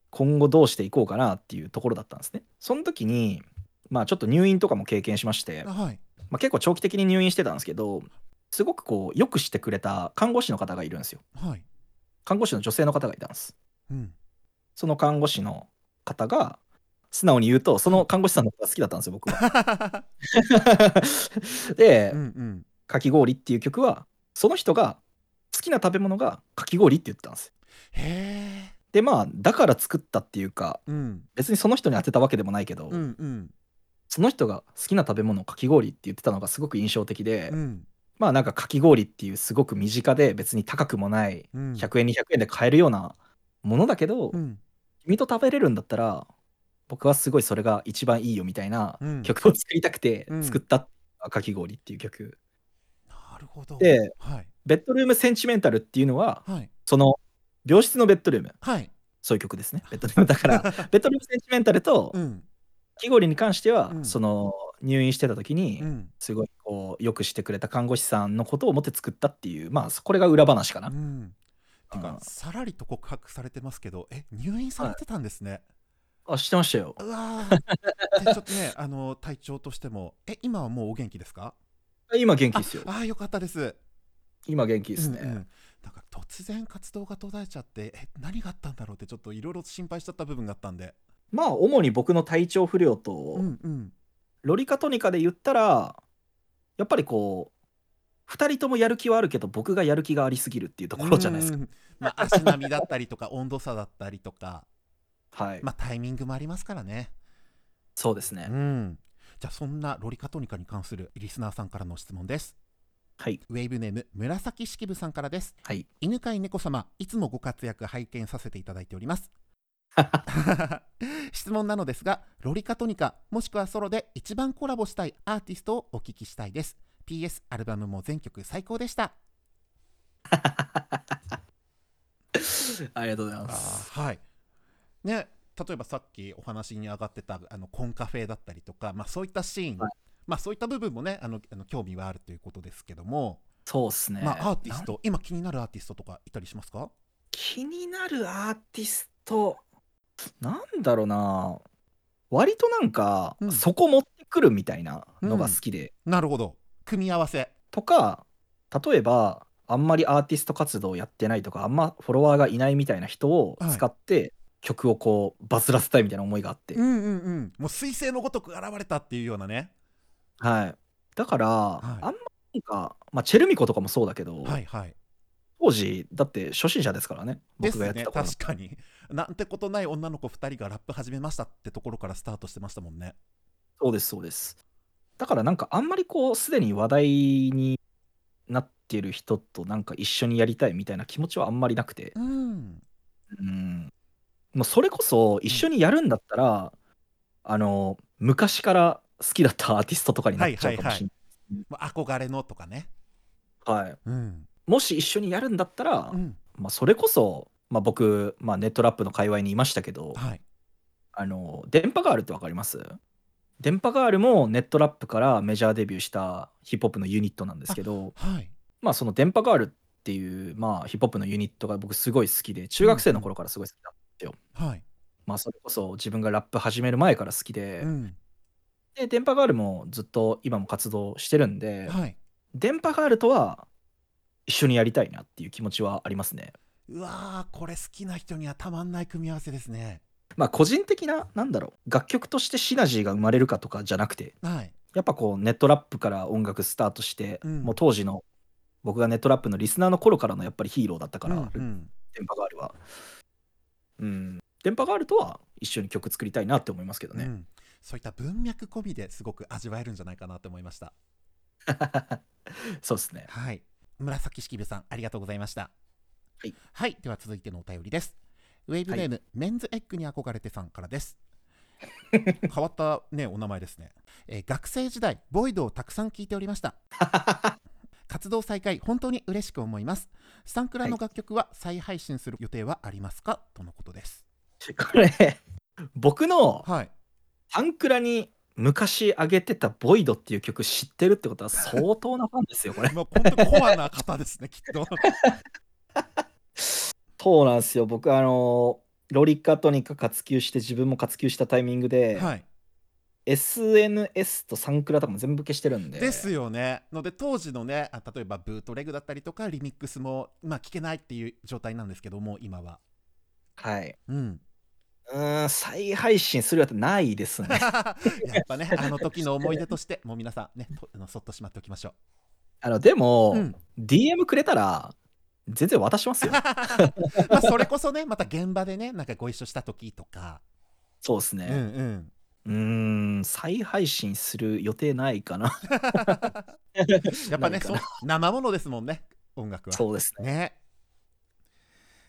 今後どうしていこうかなっていうところだったんですね。その時にまあちょっと入院とかも経験しまして、まはい。あ、結構長期的に入院してたんですけどすごくこうよくしてくれた看護師の方がいるんですよ。はい。看護師の女性の方がいたんです。うん。その看護師の方が素直に言うとその看護師さんのことが好きだったんですよ僕は。でうんうん「かき氷」っていう曲はその人が好きな食べ物がかき氷って言ってたんですへえ。でまあだから作ったっていうかうん。別にその人に当てたわけでもないけど、うんうん。その人が好きな食べ物をかき氷って言ってたのがすごく印象的で、うん。まあなんかかき氷っていうすごく身近で別に高くもないうん。100円200円で買えるようなものだけど、うん。君と食べれるんだったら僕はすごいそれが一番いいよみたいなうん。曲を作りたくてうん。作ったかき氷っていう曲、なるほど。ではい。ベッドルームセンチメンタルっていうのははい。その病室のベッドルーム。はい。そういう曲ですね。ベッドルーム。だから ベッドルームセンチメンタルとうん。かき氷に関しては、うん。その入院してた時に、うん。すごいこうよくしてくれた看護師さんのことを思って作ったっていうまあこれが裏話かな、うん。てうん。かさらりと告白されてますけどえ入院されてたんですねあ知ってましたよ。うわー。でちょっとね あの体調としても。え今はもうお元気ですか？今元気ですよ。ああーよかったです。今元気ですね、うんうん。なんか突然活動が途絶えちゃってえ何があったんだろうってちょっといろいろ心配しちゃった部分があったんで。まあ主に僕の体調不良と、うんうん。ロリカトニカで言ったらやっぱりこう2人ともやる気はあるけど僕がやる気がありすぎるっていうところじゃないですか。うん。まあ足並みだったりとか温度差だったりとかはい、まあタイミングもありますからね。そうですね。うん。じゃあそんなロリカトニカに関するリスナーさんからの質問です。はい。ウェーブネーム紫式部さんからです。はい。犬飼猫様いつもご活躍拝見させていただいております。質問なのですがロリカトニカもしくはソロで一番コラボしたいアーティストをお聞きしたいです。PS アルバムも全曲最高でした。ありがとうございます。はいね例えばさっきお話に上がってたあのコンカフェだったりとか、まあ、そういったシーン、はい。まあ、そういった部分もねあのあの興味はあるということですけども、そうっすね。まあ、アーティスなト今気になるアーティストとかいたりしますか？気になるアーティスト、なんだろうな。割となんか、うん。そこ持ってくるみたいなのが好きで。なるほど。組み合わせ。とか、例えば、あんまりアーティスト活動やってないとか、あんまフォロワーがいないみたいな人をはい。使って、曲をこうバズらせたいみたいな思いがあって、うんうんうん。もう彗星のごとく現れたっていうようなね。はい、だから、い。あんまなんか、まあ、チェルミコとかもそうだけど、はいはい。当時だって初心者ですからね。僕がやってた頃。確かに。なんてことない女の子2人がラップ始めましたってところからスタートしてましたもんね。そうですそうです。だからなんかあんまりこうすでに話題になってる人となんか一緒にやりたいみたいな気持ちはあんまりなくて。うん。うんもうそれこそ一緒にやるんだったら、あの昔から好きだったアーティストとかになっちゃうかもしれまあ憧れのとかね。ない、はい、うん。もし一緒にやるんだったら、うん。まあ、それこそ、まあ、僕、まあ、ネットラップの界隈にいましたけど、はい。あの電波ガールってわかります？電波ガールもネットラップからメジャーデビューしたヒップホップのユニットなんですけどはい。まあその電波ガールっていう、まあ、ヒップホップのユニットが僕すごい好きで中学生の頃からすごい好きだった、はい。まあそれこそ自分がラップ始める前から好きで、うん。で電波ガールもずっと今も活動してるんで、はい。電波ガールとは一緒にやりたいなっていう気持ちはありますね。うわーこれ好きな人にはたまんない組み合わせですね。まあ個人的ななんだろう楽曲としてシナジーが生まれるかとかじゃなくてはい。やっぱこうネットラップから音楽スタートして、うん。もう当時の僕がネットラップのリスナーの頃からのやっぱりヒーローだったから、うんうん。電波ガールはうん。電波ガールとは一緒に曲作りたいなって思いますけどね、うん。そういった文脈込みですごく味わえるんじゃないかなと思いました。そうですね。はい。紫式部さんありがとうございました。はい、では続いてのお便りです。ウェーブネーム、メンズエッグに憧れてさんからです。変わったねお名前ですね、えー学生時代ボイドをたくさん聞いておりました。活動再開本当に嬉しく思いますスタンクラの楽曲は再配信する予定はありますか、とのことです。これ僕のはい。アンクラに昔上げてた「ボイドっていう曲知ってるってことは相当なファンですよこれ。まあ本当コアな方ですねきっと。そうなんですよ。僕あのロリカトニカ活休して自分も活休したタイミングで、はい、SNS とサンクラとかも全部消してるんで。ですよね。ので当時のねあ例えばブートレグだったりとかリミックスもまあ聞けないっていう状態なんですけども今は。はい。うん。うーん再配信するやつないですね。やっぱねあの時の思い出としてもう皆さんねとあのそっとしまっておきましょあのでも、う、うん、DM くれたら全然渡しますよ。まあそれこそねまた現場でねなんかご一緒した時とか、うんそうですね。うんうーん再配信する予定ないかな。やっぱねそう生ものですもんね音楽は。そうですね。ね。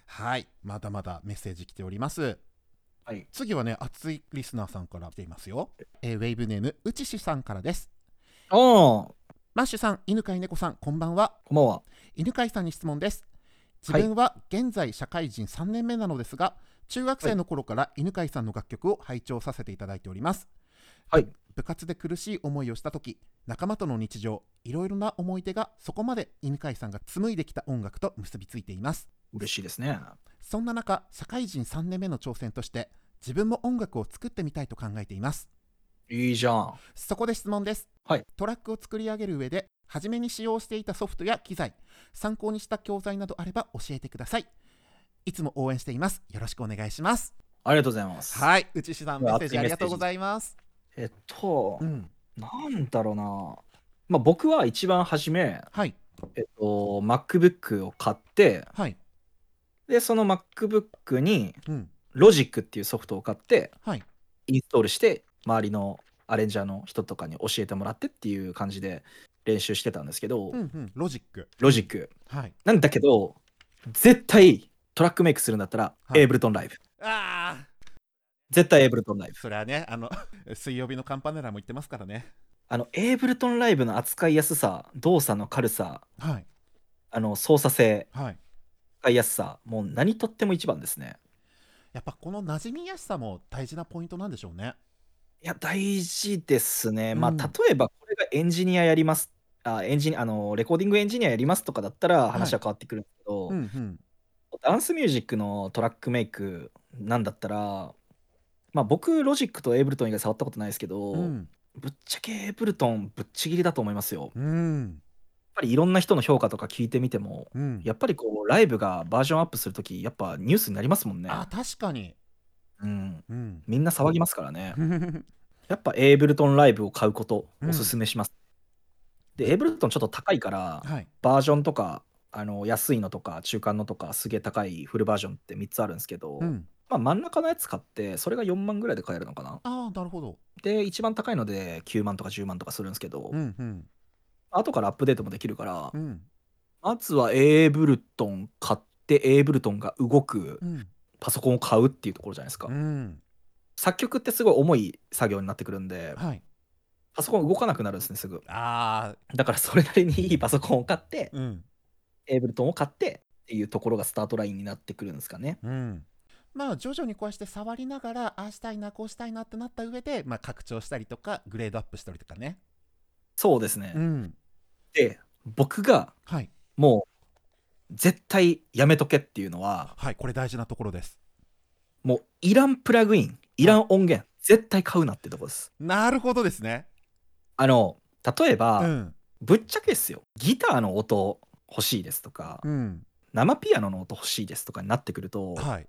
はい。まだまだメッセージ来ております。はい。次はね熱いリスナーさんから来ていますよ、えーウェイブネームうちしさんからです。ああこマッシュさん犬飼猫さんこんばんは。んばんは。犬飼さんに質問です。自はい。分は現在社会人3年目なのですが、中学生の頃から犬飼さんの楽曲を拝聴させていただいております。はい。部活で苦しい思いをした時仲間との日常いろいろな思い出がそこまで犬飼さんが紡いできた音楽と結びついています。嬉しいですね。そんな中社会人3年目の挑戦として自分も音楽を作ってみたいと考えています。いいじゃん。そこで質問です、はい。トラックを作り上げる上で初めに使用していたソフトや機材参考にした教材などあれば教えてくださいいつも応援しています。よろしくお願いします。ありがとうございます。はい。内志さんメッセージありがとうございます。えっと、うん。なんだろうな。まあ僕は一番初めはい。えっと、MacBook を買って、はい。で、その MacBook にうん、Logic っていうソフトを買って、はい。インストールして、周りのアレンジャーの人とかに教えてもらってっていう感じで練習してたんですけど、うんうん。ロジック。Logic。はい。なんだけど、絶対トラックメイクするんだったら、はい Ableton Live。ああ絶対 Ableton Live。それはねあの 水曜日のカンパネラも言ってますからねあの、Ableton Live の扱いやすさ、動作の軽さ、はいあの操作性、はい使いやすさ、もう何とっても一番ですね。やっぱこの馴染みやすさも大事なポイントなんでしょうねいや、大事ですね。まあ、うん例えばこれがエンジニアやります。あエンジニアあのレコーディングエンジニアやりますとかだったら話は変わってくるんですけど、うんうんダンスミュージックのトラックメイクなんだったら、まあ僕、ロジックとエイブルトン以外触ったことないですけど、うんぶっちゃけエイブルトンぶっちぎりだと思いますよ。やっうんぱりいろんな人の評価とか聞いてみても、うんやっぱりこうライブがバージョンアップするとき、やっぱニュースになりますもんね。あ確かにうん。うんみんな騒ぎますからね。やっぱエイブルトンライブを買うことうんおすすめします。で、エイブルトンちょっと高いから、はいバージョンとか、あの安いのとか中間のとかすげえ高いフルバージョンって3つあるんですけど、うん。まあ、真ん中のやつ買ってそれが4万ぐらいで買えるのかな。ああなるほど。で一番高いので9万とか10万とかするんですけど、うんうん。後からアップデートもできるから、うん。まずはエイブルトン買ってエイブルトンが動くうん。パソコンを買うっていうところじゃないですか、うん。作曲ってすごい重い作業になってくるんではい。パソコン動かなくなるんですねすぐ。ああだからそれなりにいいパソコンを買ってうんエイブルトンを買ってっていうところがスタートラインになってくるんですかね。うん。まあ徐々にこうして触りながらああしたいなこうしたいなってなった上で、まあ、拡張したりとかグレードアップしたりとかね。そうですね、うん。で僕がはい。もう絶対やめとけっていうのははいこれ大事なところです。もういらんプラグインいらん音源絶対買うなってとこです。なるほどですね。あの例えば、うん。ぶっちゃけっすよ。ギターの音欲しいですとか、うん。生ピアノの音欲しいですとかになってくると、はい。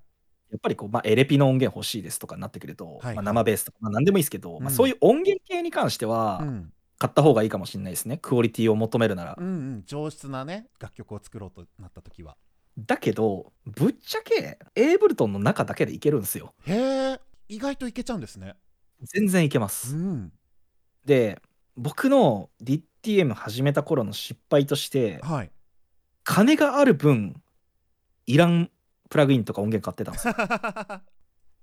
やっぱりこう、まあ、エレピの音源欲しいですとかになってくると、はい。まあ、生ベースとか、まあ、何でもいいですけど、まあ、うんそういう音源系に関してはうん。買った方がいいかもしれないですね。クオリティを求めるなら、うんうん。上質なね楽曲を作ろうとなった時は。だけどぶっちゃけエイブルトンの中だけでいけるんですよ。へえ。意外といけちゃうんですね。全然いけまうす、ん。で僕の DTM 始めた頃の失敗としてはい金がある分いらんプラグインとか音源買ってたんですよ。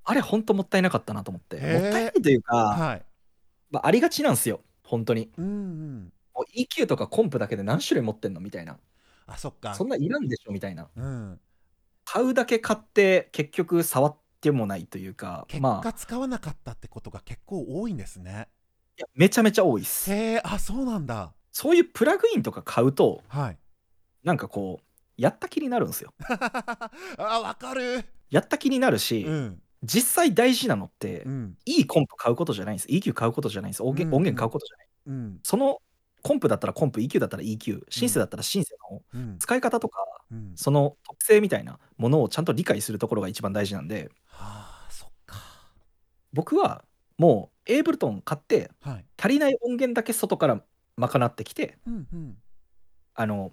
あれほんともったいなかったなと思って。もったいないというか、はい。まあ、ありがちなんですよ。本当に。うんうん。もう EQ とかコンプだけで何種類持ってんのみたいな。あそっか。そんないらんでしょみたいな。うん。買うだけ買って結局触ってもないというか結まあ。果使わなかったってことが結構多いんですね。いやめちゃめちゃ多いっす。へえあそうなんだ。そういうプラグインとか買うとはいなんかこうやった気になるんですよ。あわかる。やった気になるし、うん。実際大事なのって、うん。いいコンプ買うことじゃないんです EQ 買うことじゃないんです。音源,、うん。音源買うことじゃない。うん。そのコンプだったらコンプ EQ だったら EQ シンセだったらシンセのうん。使い方とかうん。その特性みたいなものをちゃんと理解するところが一番大事なんで。はあそっか。僕はもうエイブルトン買ってはい。足りない音源だけ外から賄ってきてうんうん。あの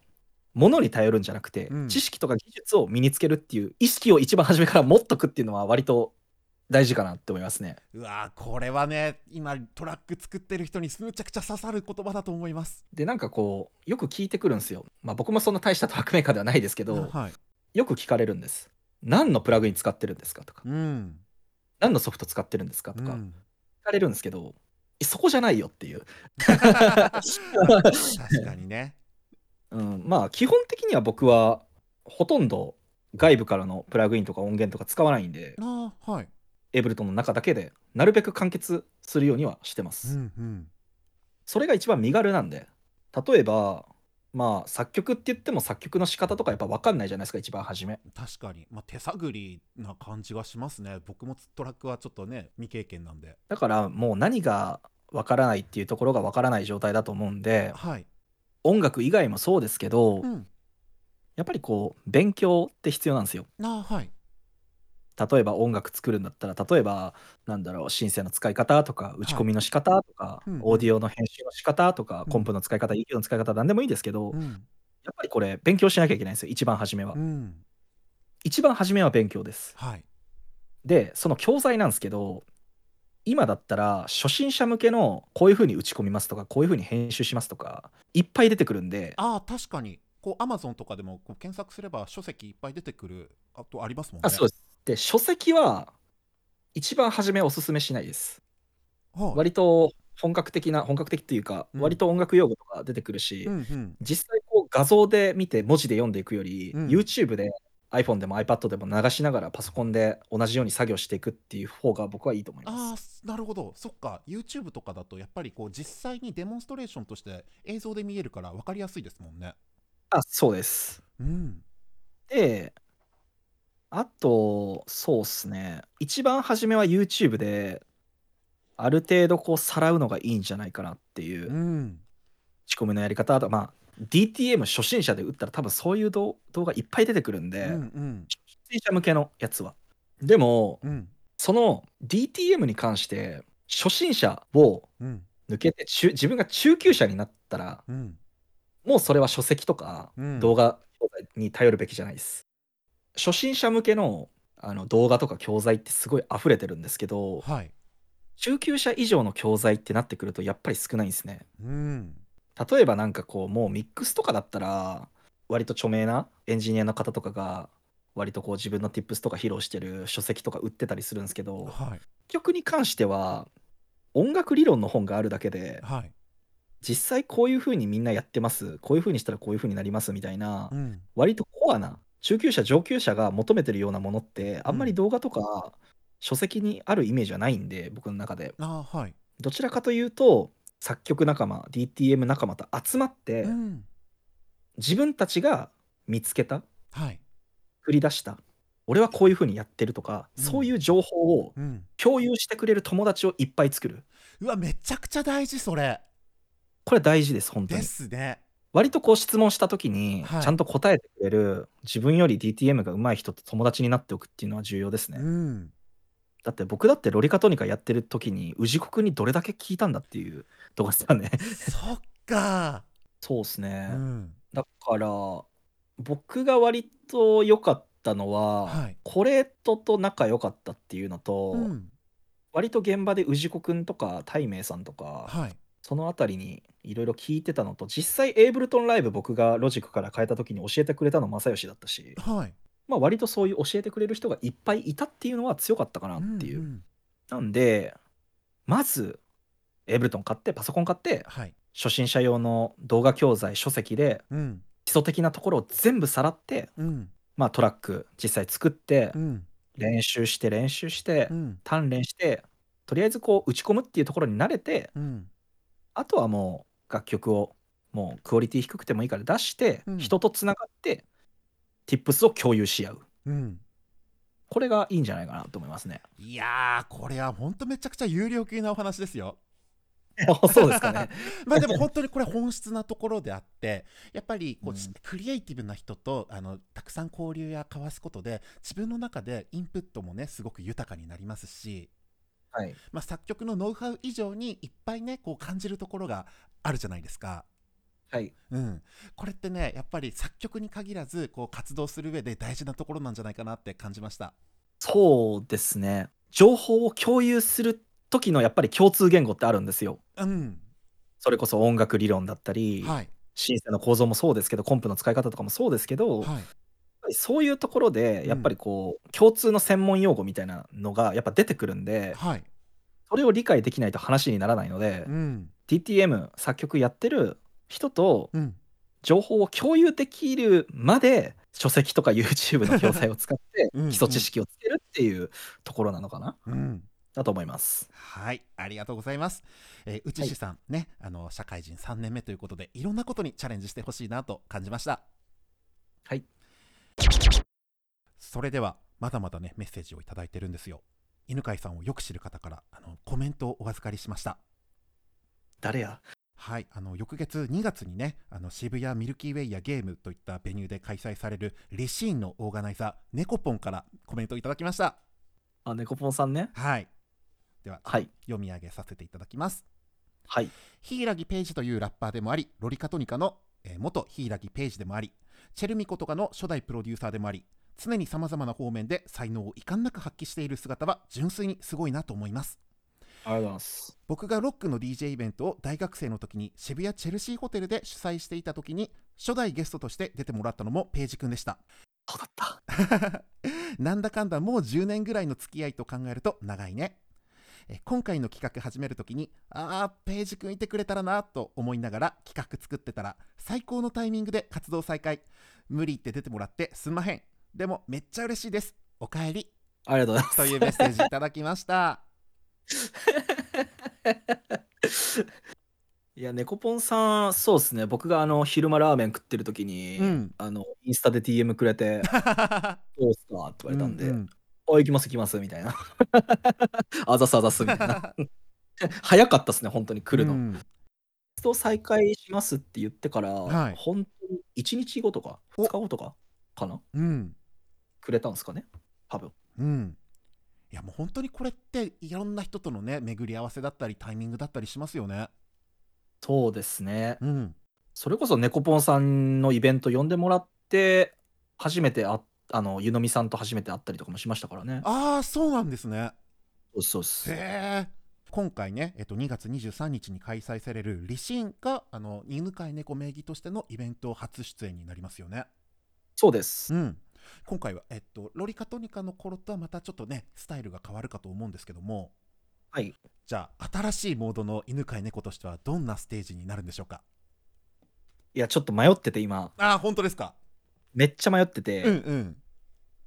物に頼るんじゃなくて、うん知識とか技術を身につけるっていう意識を一番初めから持っとくっていうのは割と大事かなって思いますね。うわーこれはね今トラック作ってる人にむちゃくちゃ刺さる言葉だと思いますでなんかこうよく聞いてくるんですよ。まあ僕もそんな大したトラックメーカーではないですけどはいよく聞かれるんです。何のプラグイン使ってるんですかとかうん何のソフト使ってるんですかとか聞うんかれるんですけど、えそこじゃないよっていう。確かにねうん、まあ基本的には僕はほとんど外部からのプラグインとか音源とか使わないんであーはい。エイブルトンの中だけでなるべく完結するようにはしてまうす、んうん。それが一番身軽なんで例えばまあ作曲って言っても作曲の仕方とかやっぱ分かんないじゃないですか一番初め。確かに、まあ、手探りな感じがしますね。僕もトラックはちょっとね未経験なんで。だからもう何が分からないっていうところが分からない状態だと思うんではい、音楽以外もそうですけど、うん、やっぱりこう勉強って必要なんですよ。あーはい。例えば音楽作るんだったら例えばなんだろうシンセの使い方とか打ち込みの仕方とか、オーディオの編集の仕方とか、うん。コンプの使い方 EQ の使い方何でもいいですけど、うん。やっぱりこれ勉強しなきゃいけないんですよ一番初めは。うん。一番初めは勉強です。はい。でその教材なんですけど今だったら初心者向けのこういう風に打ち込みますとかこういう風に編集しますとかいっぱい出てくるんでああ確かに。こうアマゾンとかでもこう検索すれば書籍いっぱい出てくるあとありますもんね。あそうです。で書籍は一番初めおすすめしないです。はい割と本格的な本格的っていうか、うん。割と音楽用語とか出てくるし、うんうん。実際こう画像で見て文字で読んでいくより、うん。YouTube で iPhone でも iPad でも流しながらパソコンで同じように作業していくっていう方が僕はいいと思いああます。なるほど。そっか。YouTube とかだとやっぱりこう実際にデモンストレーションとして映像で見えるから分かりやすいですもんね。あそうです。うん。であとそうっすね。一番初めは YouTube である程度こうさらうのがいいんじゃないかなっていううん。仕込みのやり方あとまあ DTM 初心者で打ったら多分そういう動動画いっぱい出てくるんで、うんうん。初心者向けのやつは。でもうん。その DTM に関して初心者をうん。抜けて中自分が中級者になったらうん。もうそれは書籍とかうん。動画に頼るべきじゃないです。初心者向けのあの動画とか教材ってすごい溢れてるんですけどはい。中級者以上の教材ってなってくるとやっぱり少ないんですね。うん例えばなんかこうもうミックスとかだったら割と著名なエンジニアの方とかが割とこう自分の tips とか披露してる書籍とか売ってたりするんですけどはい。曲に関しては音楽理論の本があるだけではい。実際こういう風にみんなやってますこういう風にしたらこういう風になりますみたいなうん。割とコアな中級者上級者が求めてるようなものってあんまり動画とか書籍にあるイメージはないんで僕の中で。はい。どちらかというと作曲仲間 DTM 仲間と集まってうん。自分たちが見つけたはい。繰り出した俺はこういう風にやってるとか、うん。そういう情報をうん。共有してくれる友達をいっぱい作る。うわめちゃくちゃ大事それ。これ大事です本当でにすね。割とこう質問した時にはい。ちゃんと答えてくれる、自分より DTM が上手い人と友達になっておくっていうのは重要ですね、うんだって僕だってロリカトニカやってる時に氏子くんにどれだけ聞いたんだっていうとこですよね。そっか。そうですね、うん。だから僕が割と良かったのは、はい。コレートと仲良かったっていうのと、うん。割と現場で氏子くんとか大明さんとかはい。そのあたりにいろいろ聞いてたのと実際エイブルトンライブ僕がロジックから変えた時に教えてくれたの正義だったし、はいまあ、割とそういう教えてくれる人がいっぱいいたっていうのは強かったかなっていう。んん。なんでまずエイブルトン買ってパソコン買ってはい。初心者用の動画教材書籍でうん。基礎的なところを全部さらって、うん。まあ、トラック実際作ってうん。練習して練習してうん。鍛錬してとりあえずこう打ち込むっていうところに慣れてうん。あとはもう楽曲をもうクオリティ低くてもいいから出して、うん。人とつながって Tips を共有し合う。うん。これがいいんじゃないかなと思いますね。いやーこれは本当めちゃくちゃ有料級なお話ですよ。そうですかね。まあでも本当にこれ本質なところであってやっぱりこう、うん。クリエイティブな人とあのたくさん交流や交わすことで自分の中でインプットもねすごく豊かになりますし、はい。まあ、作曲のノウハウ以上にいっぱいねこう感じるところがあるじゃないですか。はい。うん、これってねやっぱり作曲に限らずこう活動する上で大事なところなんじゃないかなって感じました。そうですね。情報を共有する時のやっぱり共通言語ってあるんですよ。うん、それこそ音楽理論だったり、はい、シンセの構造もそうですけどコンプの使い方とかもそうですけど、はい、そういうところでやっぱりこう、共通の専門用語みたいなのがやっぱ出てくるんではい、それを理解できないと話にならないので、うん、DTM 作曲やってる人とうん、情報を共有できるまで書籍とか YouTube の教材を使ってうん基礎知識をつけるっていうところなのかな？うん。だと思います。はい、ありがとうございます。えー、内志さん、ね、あの社会人3年目ということで、いろんなことにチャレンジしてほしいなと感じました。はい。それでは、まだまだね、メッセージをいただいてるんですよ。犬飼さんをよく知る方から、あのコメントをお預かりしました。誰や？はい、あの翌月2月にね、あの渋谷ミルキーウェイやゲームといったベニューで開催されるレシーンのオーガナイザー、ネコポンからコメントをいただきました。あ、ネコポンさんね。はい。では、はい。読み上げさせていただきます。はい。柊ペイジというラッパーでもありロリカトニカのえー元柊ページでもありチェルミコとかの初代プロデューサーでもあり常にさまざまな方面で才能を遺憾なく発揮している姿は純粋にすごいなと思いますありがとうございます。僕がロックの DJ イベントを大学生の時に渋谷チェルシーホテルで主催していた時に初代ゲストとして出てもらったのもページくんでした。そうだった。なんだかんだもう10年ぐらいの付き合いと考えると長いね。え今回の企画始めるときにあーページくんいてくれたらなと思いながら企画作ってたら最高のタイミングで活動再開。無理言って出てもらってすんまへん。でもめっちゃ嬉しいです。おかえり。ありがとうございます。というメッセージいただきましたいや、猫ポンさん、そうですね。僕があの昼間ラーメン食ってる時に、うんあのインスタで DM くれて、どうすかって言われたんで、うんうんあ、行きます行きますみたいな。あざすあざすみたいな。早かったですね、本当に来るの。うん再開しますって言ってから、はい本当に1日後とか、お2日後とかかな？うんくれたんですかね？多分。うんいやもう本当にこれっていろんな人とのね巡り合わせだったりタイミングだったりしますよねそうですね。うんそれこそ猫ポンさんのイベント呼んでもらって、初めてああの湯飲みさんと初めて会ったりとかもしましたからね。ああそうなんですねそうです。へえ今回ね、えっと、2月23日に開催される「リシンがあの犬飼猫名義としてのイベント初出演になりますよね。そうです。うん、今回は、えっと、ロリカトニカの頃とはまたちょっとねスタイルが変わるかと思うんですけども。はい。じゃあ新しいモードの犬飼猫としてはどんなステージになるんでしょうか？いや、ちょっと迷ってて今、ああ本当ですか。めっちゃ迷ってて、うんうん。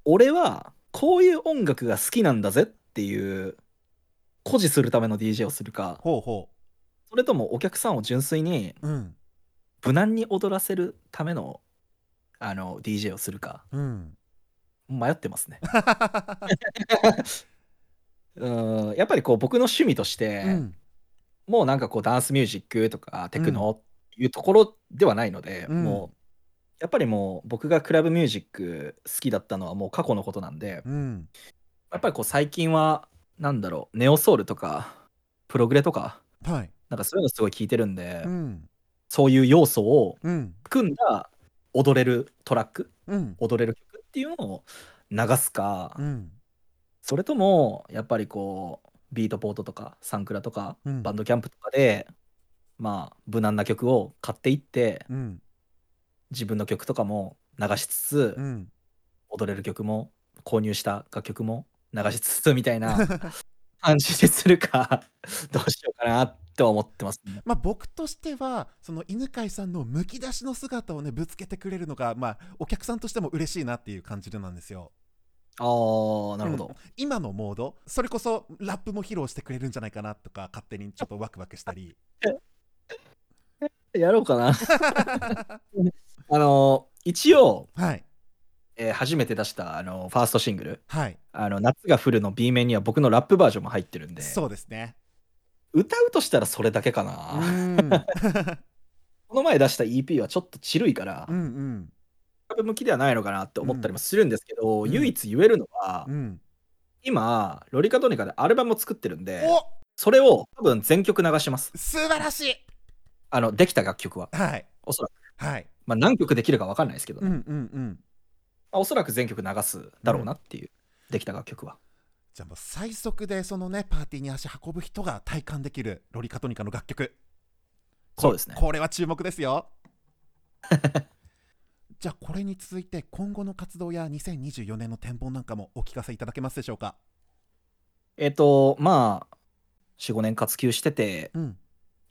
俺はこういう音楽が好きなんだぜっていう、誇示するための DJ をするか、ほうほそれともお客さんを純粋にううん。無難に踊らせるためのあの DJ をするか、うん。迷ってますね。うん。やっぱりこう僕の趣味として、うん。もうなんかこうダンスミュージックとかテクノっていうところではないので、うん。もうやっぱりもう僕がクラブミュージック好きだったのはもう過去のことなんでうん。やっぱりこう最近はなんだろうネオソウルとかプログレとかはい。なんかそういうのすごい聞いてるんで、うん。そういう要素をうん。含んだ踊れるトラック？うん。踊れる曲っていうのを流すか、うん。それともやっぱりこうビートポートとかサンクラとかうん。バンドキャンプとかでまあ無難な曲を買っていってうん。自分の曲とかも流しつつうん。踊れる曲も購入した楽曲も流しつつみたいな 感じでするかどうしようかなって思ってますね。まあ、僕としてはその犬飼さんのむき出しの姿をねぶつけてくれるのが、まあ、お客さんとしても嬉しいなっていう感じでなんですよ。あーなるほど。今のモードそれこそラップも披露してくれるんじゃないかなとか勝手にちょっとワクワクしたり やろうかな。あの一応、はいえー初めて出したあのファーストシングルはい「あの夏が降る」の B 面には僕のラップバージョンも入ってるんでそうですね歌うとしたらそれだけかうな。ん。この前出した EP はちょっとチルいから、うんうん。ラップ向きではないのかなって思ったりもするんですけど、うん。唯一言えるのは、うん。今ロリカトニカでアルバムを作ってるんでおそれを多分全曲流します。素晴らしい。あのできた楽曲は。はい。おそらく、はい。まあ、何曲できるか分かんないですけどね、うんうんうん。まあおそらく全曲流すだろうなっていう、できた楽曲はじゃあもう最速でそのねパーティーに足運ぶ人が体感できるロリカトニカの楽曲。こそうですね。これは注目ですよ。じゃあこれに続いて今後の活動や2024年の展望なんかもお聞かせいただけますでしょうか？えっ、とまあ45年活休しててうん。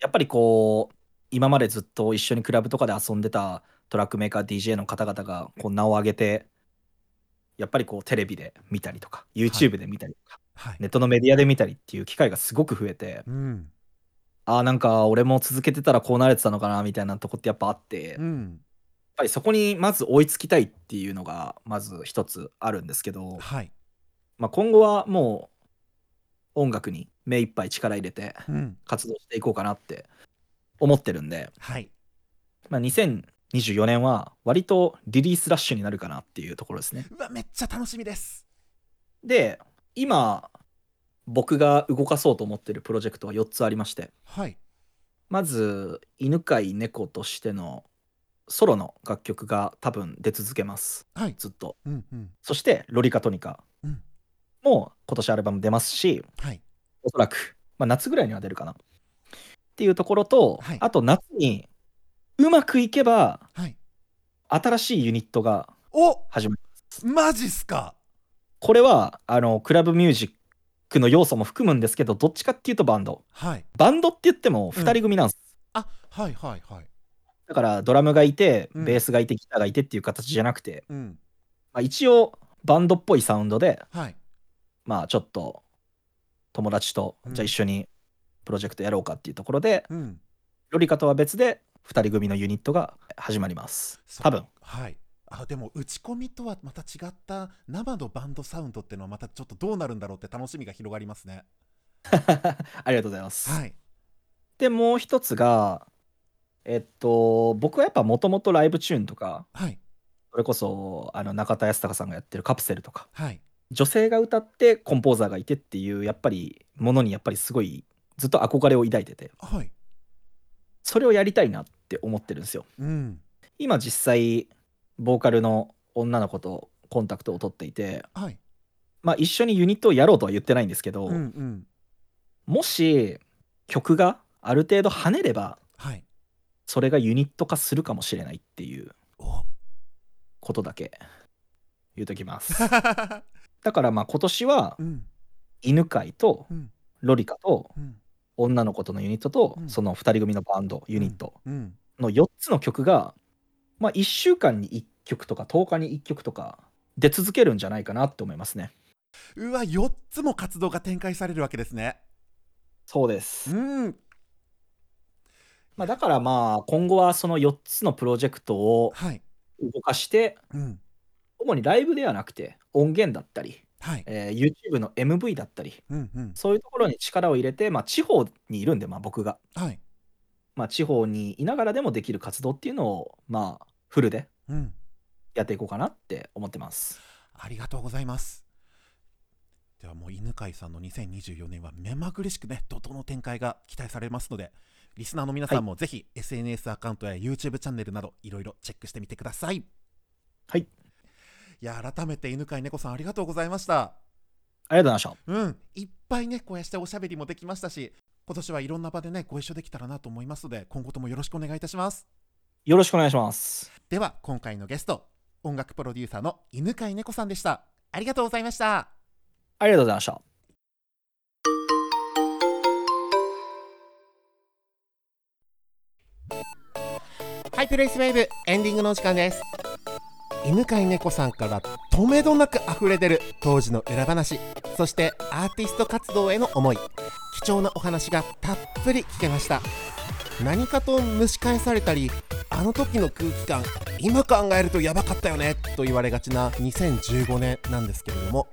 やっぱりこう今までずっと一緒にクラブとかで遊んでたトラックメーカー DJ の方々がこう名を上げてやっぱりこうテレビで見たりとか YouTube で見たりとか、はい、ネットのメディアで見たりっていう機会がすごく増えてうん。ああなんか俺も続けてたらこうなれてたのかなみたいなとこってやっぱあって、やっうんぱりそこにまず追いつきたいっていうのがまず一つあるんですけど、はい。まあ、今後はもう音楽に目いっぱい力入れてうん。活動していこうかなって思ってるんで、はい。まあ、2024年は割とリリースラッシュになるかなっていうところですね。うわめっちゃ楽しみです。で今僕が動かそうと思ってるプロジェクトは4つありまして。はい。まず犬飼猫としてのソロの楽曲が多分出続けます。はい。ずっと。うんうん。そしてロリカトニカ。うん。も今年アルバム出ますしはい。おそらく、まあ、夏ぐらいには出るかな。っていうところと、はい。あと夏にうまくいけばはい。新しいユニットがお始まるマジっすか？これはあのクラブミュージックの要素も含むんですけどどっちかっていうとバンド。はい。バンドって言っても2人組なんです、あはいはいはい。だからドラムがいてうん。ベースがいてギターがいてっていう形じゃなくて、うん。まあ、一応バンドっぽいサウンドではい。まあちょっと友達とうん。じゃあ一緒にプロジェクトやろうかっていうところで、うん。ロリカとは別で2人組のユニットが始まります。多分。はい。あでも打ち込みとはまた違った生のバンドサウンドっていうのはまたちょっとどうなるんだろうって楽しみが広がりますね。ありがとうございます、はい。でもう一つがえっと僕はやっぱもともとライブチューンとかはい。それこそあの中田康隆さんがやってるカプセルとかはい。女性が歌ってコンポーザーがいてっていうやっぱりものにやっぱりすごいずっと憧れを抱いてて。はいそれをやりたいなって思ってるんですよ。うん。今実際ボーカルの女の子とコンタクトを取っていてはい。まあ一緒にユニットをやろうとは言ってないんですけど、うんうん。もし曲がある程度跳ねればはい。それがユニット化するかもしれないっていうお。ことだけ言うときます。だからまあ今年はうん。犬飼とうん。ロリカとうん女の子とのユニットとうん。その2人組のバンドユニット。うん。の4つの曲がまあ1週間に1曲とか10日に1曲とか出続けるんじゃないかなって思いますね。うわ4つも活動が展開されるわけですね。そうです、うん。まあ、だからまあ今後はその4つのプロジェクトをはい。動かしてうん。主にライブではなくて音源だったり、はい。えー YouTube の MV だったりうんうん。そういうところに力を入れて、まあ、地方にいるんで、まあ、僕が、はい。まあ、地方にいながらでもできる活動っていうのをまあフルでうん。やっていこうかなって思ってます。ありがとうございます。ではもう犬飼さんの2024年は目まぐるしくね怒涛の展開が期待されますのでリスナーの皆さんもぜひ SNS アカウントや YouTube チャンネルなどいろいろチェックしてみてください。はいいや改めて犬飼猫さんありがとうございました。ありがとうございました。うん。いっぱいねこうやっておしゃべりもできましたし今年はいろんな場でねご一緒できたらなと思いますので今後ともよろしくお願いいたします。よろしくお願いします。では今回のゲスト音楽プロデューサーの犬飼猫さんでした。ありがとうございました。ありがとうございました。ハイプレイスウェーブエンディングのお時間です犬飼猫さんからとめどなく溢れ出る当時の裏話そしてアーティスト活動への思い貴重なお話がたっぷり聞けました。何かと蒸し返されたりあの時の空気感今考えるとやばかったよねと言われがちな2015年なんですけれども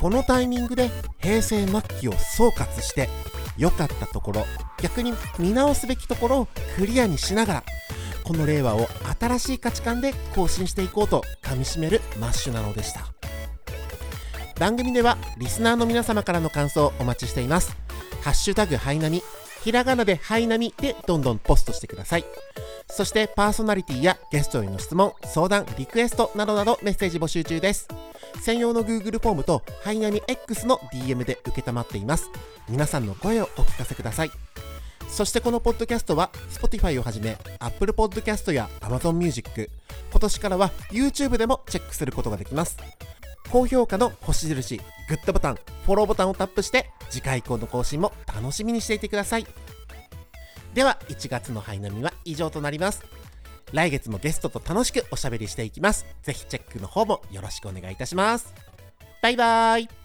このタイミングで平成末期を総括して良かったところ逆に見直すべきところをクリアにしながらこの令和を新しい価値観で更新していこうとかみしめるマッシュなのでした。番組ではリスナーの皆様からの感想をお待ちしています。ハッシュタグハイナミひらがなでハイナミでどんどんポストしてください。そしてパーソナリティやゲストへの質問相談リクエストなどなどメッセージ募集中です。専用の Google フォームとハイナミ X の DM で承っています。皆さんの声をお聞かせください。そしてこのポッドキャストは Spotify をはじめ Apple Podcast や Amazon Music 今年からは YouTube でもチェックすることができます。高評価の星印グッドボタンフォローボタンをタップして次回以降の更新も楽しみにしていてください。では1月のハイナミは以上となります。来月もゲストと楽しくおしゃべりしていきます。ぜひチェックの方もよろしくお願いいたします。バイバーイ。